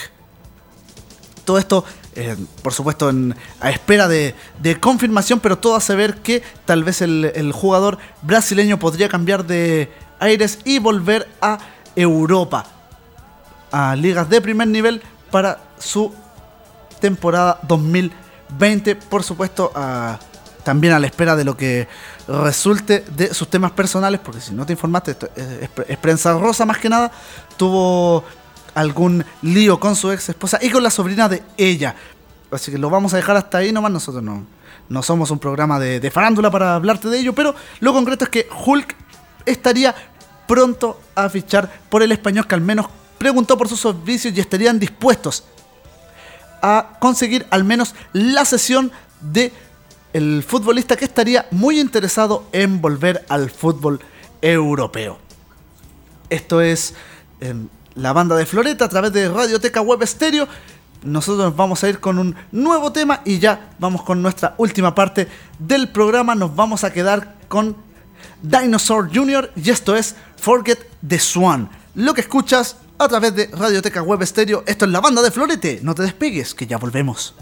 Todo esto, eh, por supuesto, a espera de, confirmación, pero todo hace ver que tal vez el, jugador brasileño podría cambiar de aires y volver a Europa, a ligas de primer nivel para su temporada 2020. Por supuesto, también a la espera de lo que resulte de sus temas personales, porque si no te informaste, esto es, prensa rosa más que nada, tuvo algún lío con su ex esposa y con la sobrina de ella. Así que lo vamos a dejar hasta ahí nomás, nosotros no, no somos un programa de, farándula para hablarte de ello, pero lo concreto es que Hulk estaría pronto a fichar por el español que al menos preguntó por sus servicios y estarían dispuestos a conseguir al menos la sesión de el futbolista que estaría muy interesado en volver al fútbol europeo. Esto es em, la banda de Floreta a través de Radioteca Web Stereo. Nosotros vamos a ir con un nuevo tema y ya vamos con nuestra última parte del programa. Nos vamos a quedar con Dinosaur Jr. y esto es Forget the Swan. Lo que escuchas a través de Radioteca Web Stereo. Esto es la banda de Florete. No te despegues, que ya volvemos.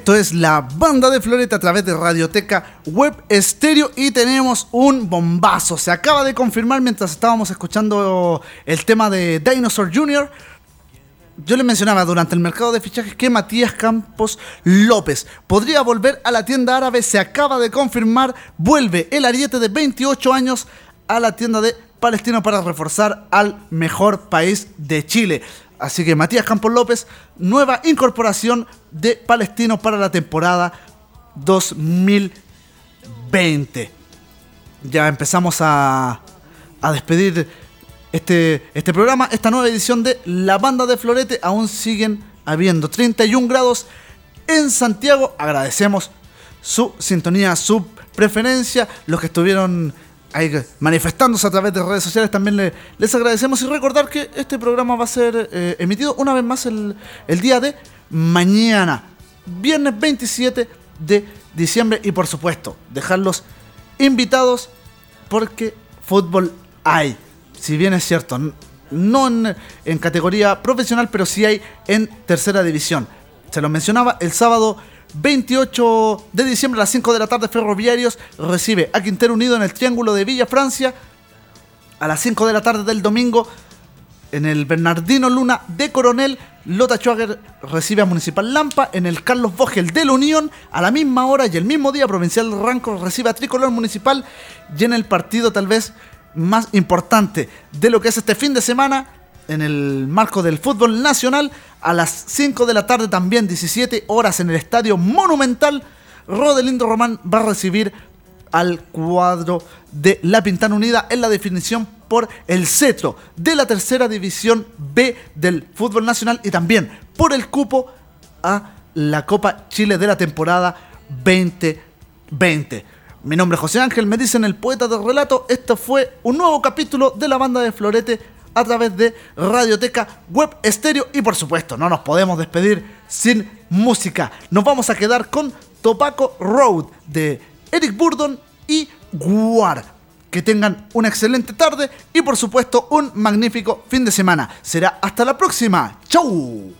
Esto es la banda de Floreta a través de Radioteca Web Estéreo y tenemos un bombazo. Se acaba de confirmar mientras estábamos escuchando el tema de Dinosaur Jr. Yo le mencionaba durante el mercado de fichajes que Matías Campos López podría volver a la tienda árabe. Se acaba de confirmar, vuelve el ariete de 28 años a la tienda de Palestino para reforzar al mejor país de Chile. Así que Matías Campos López, nueva incorporación de Palestino para la temporada 2020. Ya empezamos a, a despedir este, este programa, esta nueva edición de La Banda de Florete. Aún siguen habiendo 31 grados en Santiago. Agradecemos su sintonía, su preferencia, los que estuvieron manifestándose a través de redes sociales, también les agradecemos y recordar que este programa va a ser eh, emitido una vez más el, el día de mañana, viernes 27 de diciembre y por supuesto dejarlos invitados porque fútbol hay, si bien es cierto, no en, en categoría profesional, pero sí hay en tercera división. Se lo mencionaba el sábado 28 de diciembre a las 5 de la tarde, Ferroviarios recibe a Quintero Unido en el Triángulo de Villa Francia. A las 5 de la tarde del domingo, en el Bernardino Luna de Coronel, Lota Schwager recibe a Municipal Lampa. En el Carlos Vogel de la Unión, a la misma hora y el mismo día, Provincial Ranco recibe a Tricolor Municipal. Y en el partido, tal vez más importante de lo que es este fin de semana, en el marco del fútbol nacional, a las 5 de la tarde también, 17 horas en el Estadio Monumental, Rodelindo Román va a recibir al cuadro de La Pintana Unida en la definición por el cetro de la tercera división B del fútbol nacional y también por el cupo a la Copa Chile de la temporada 2020. Mi nombre es José Ángel, me dicen el poeta del relato. Esto fue un nuevo capítulo de la banda de Florete a través de Radioteca Web Estéreo. Y por supuesto, no nos podemos despedir sin música. Nos vamos a quedar con Topaco Road de Eric Burdon y Guar. Que tengan una excelente tarde y por supuesto un magnífico fin de semana. Será hasta la próxima. ¡Chau!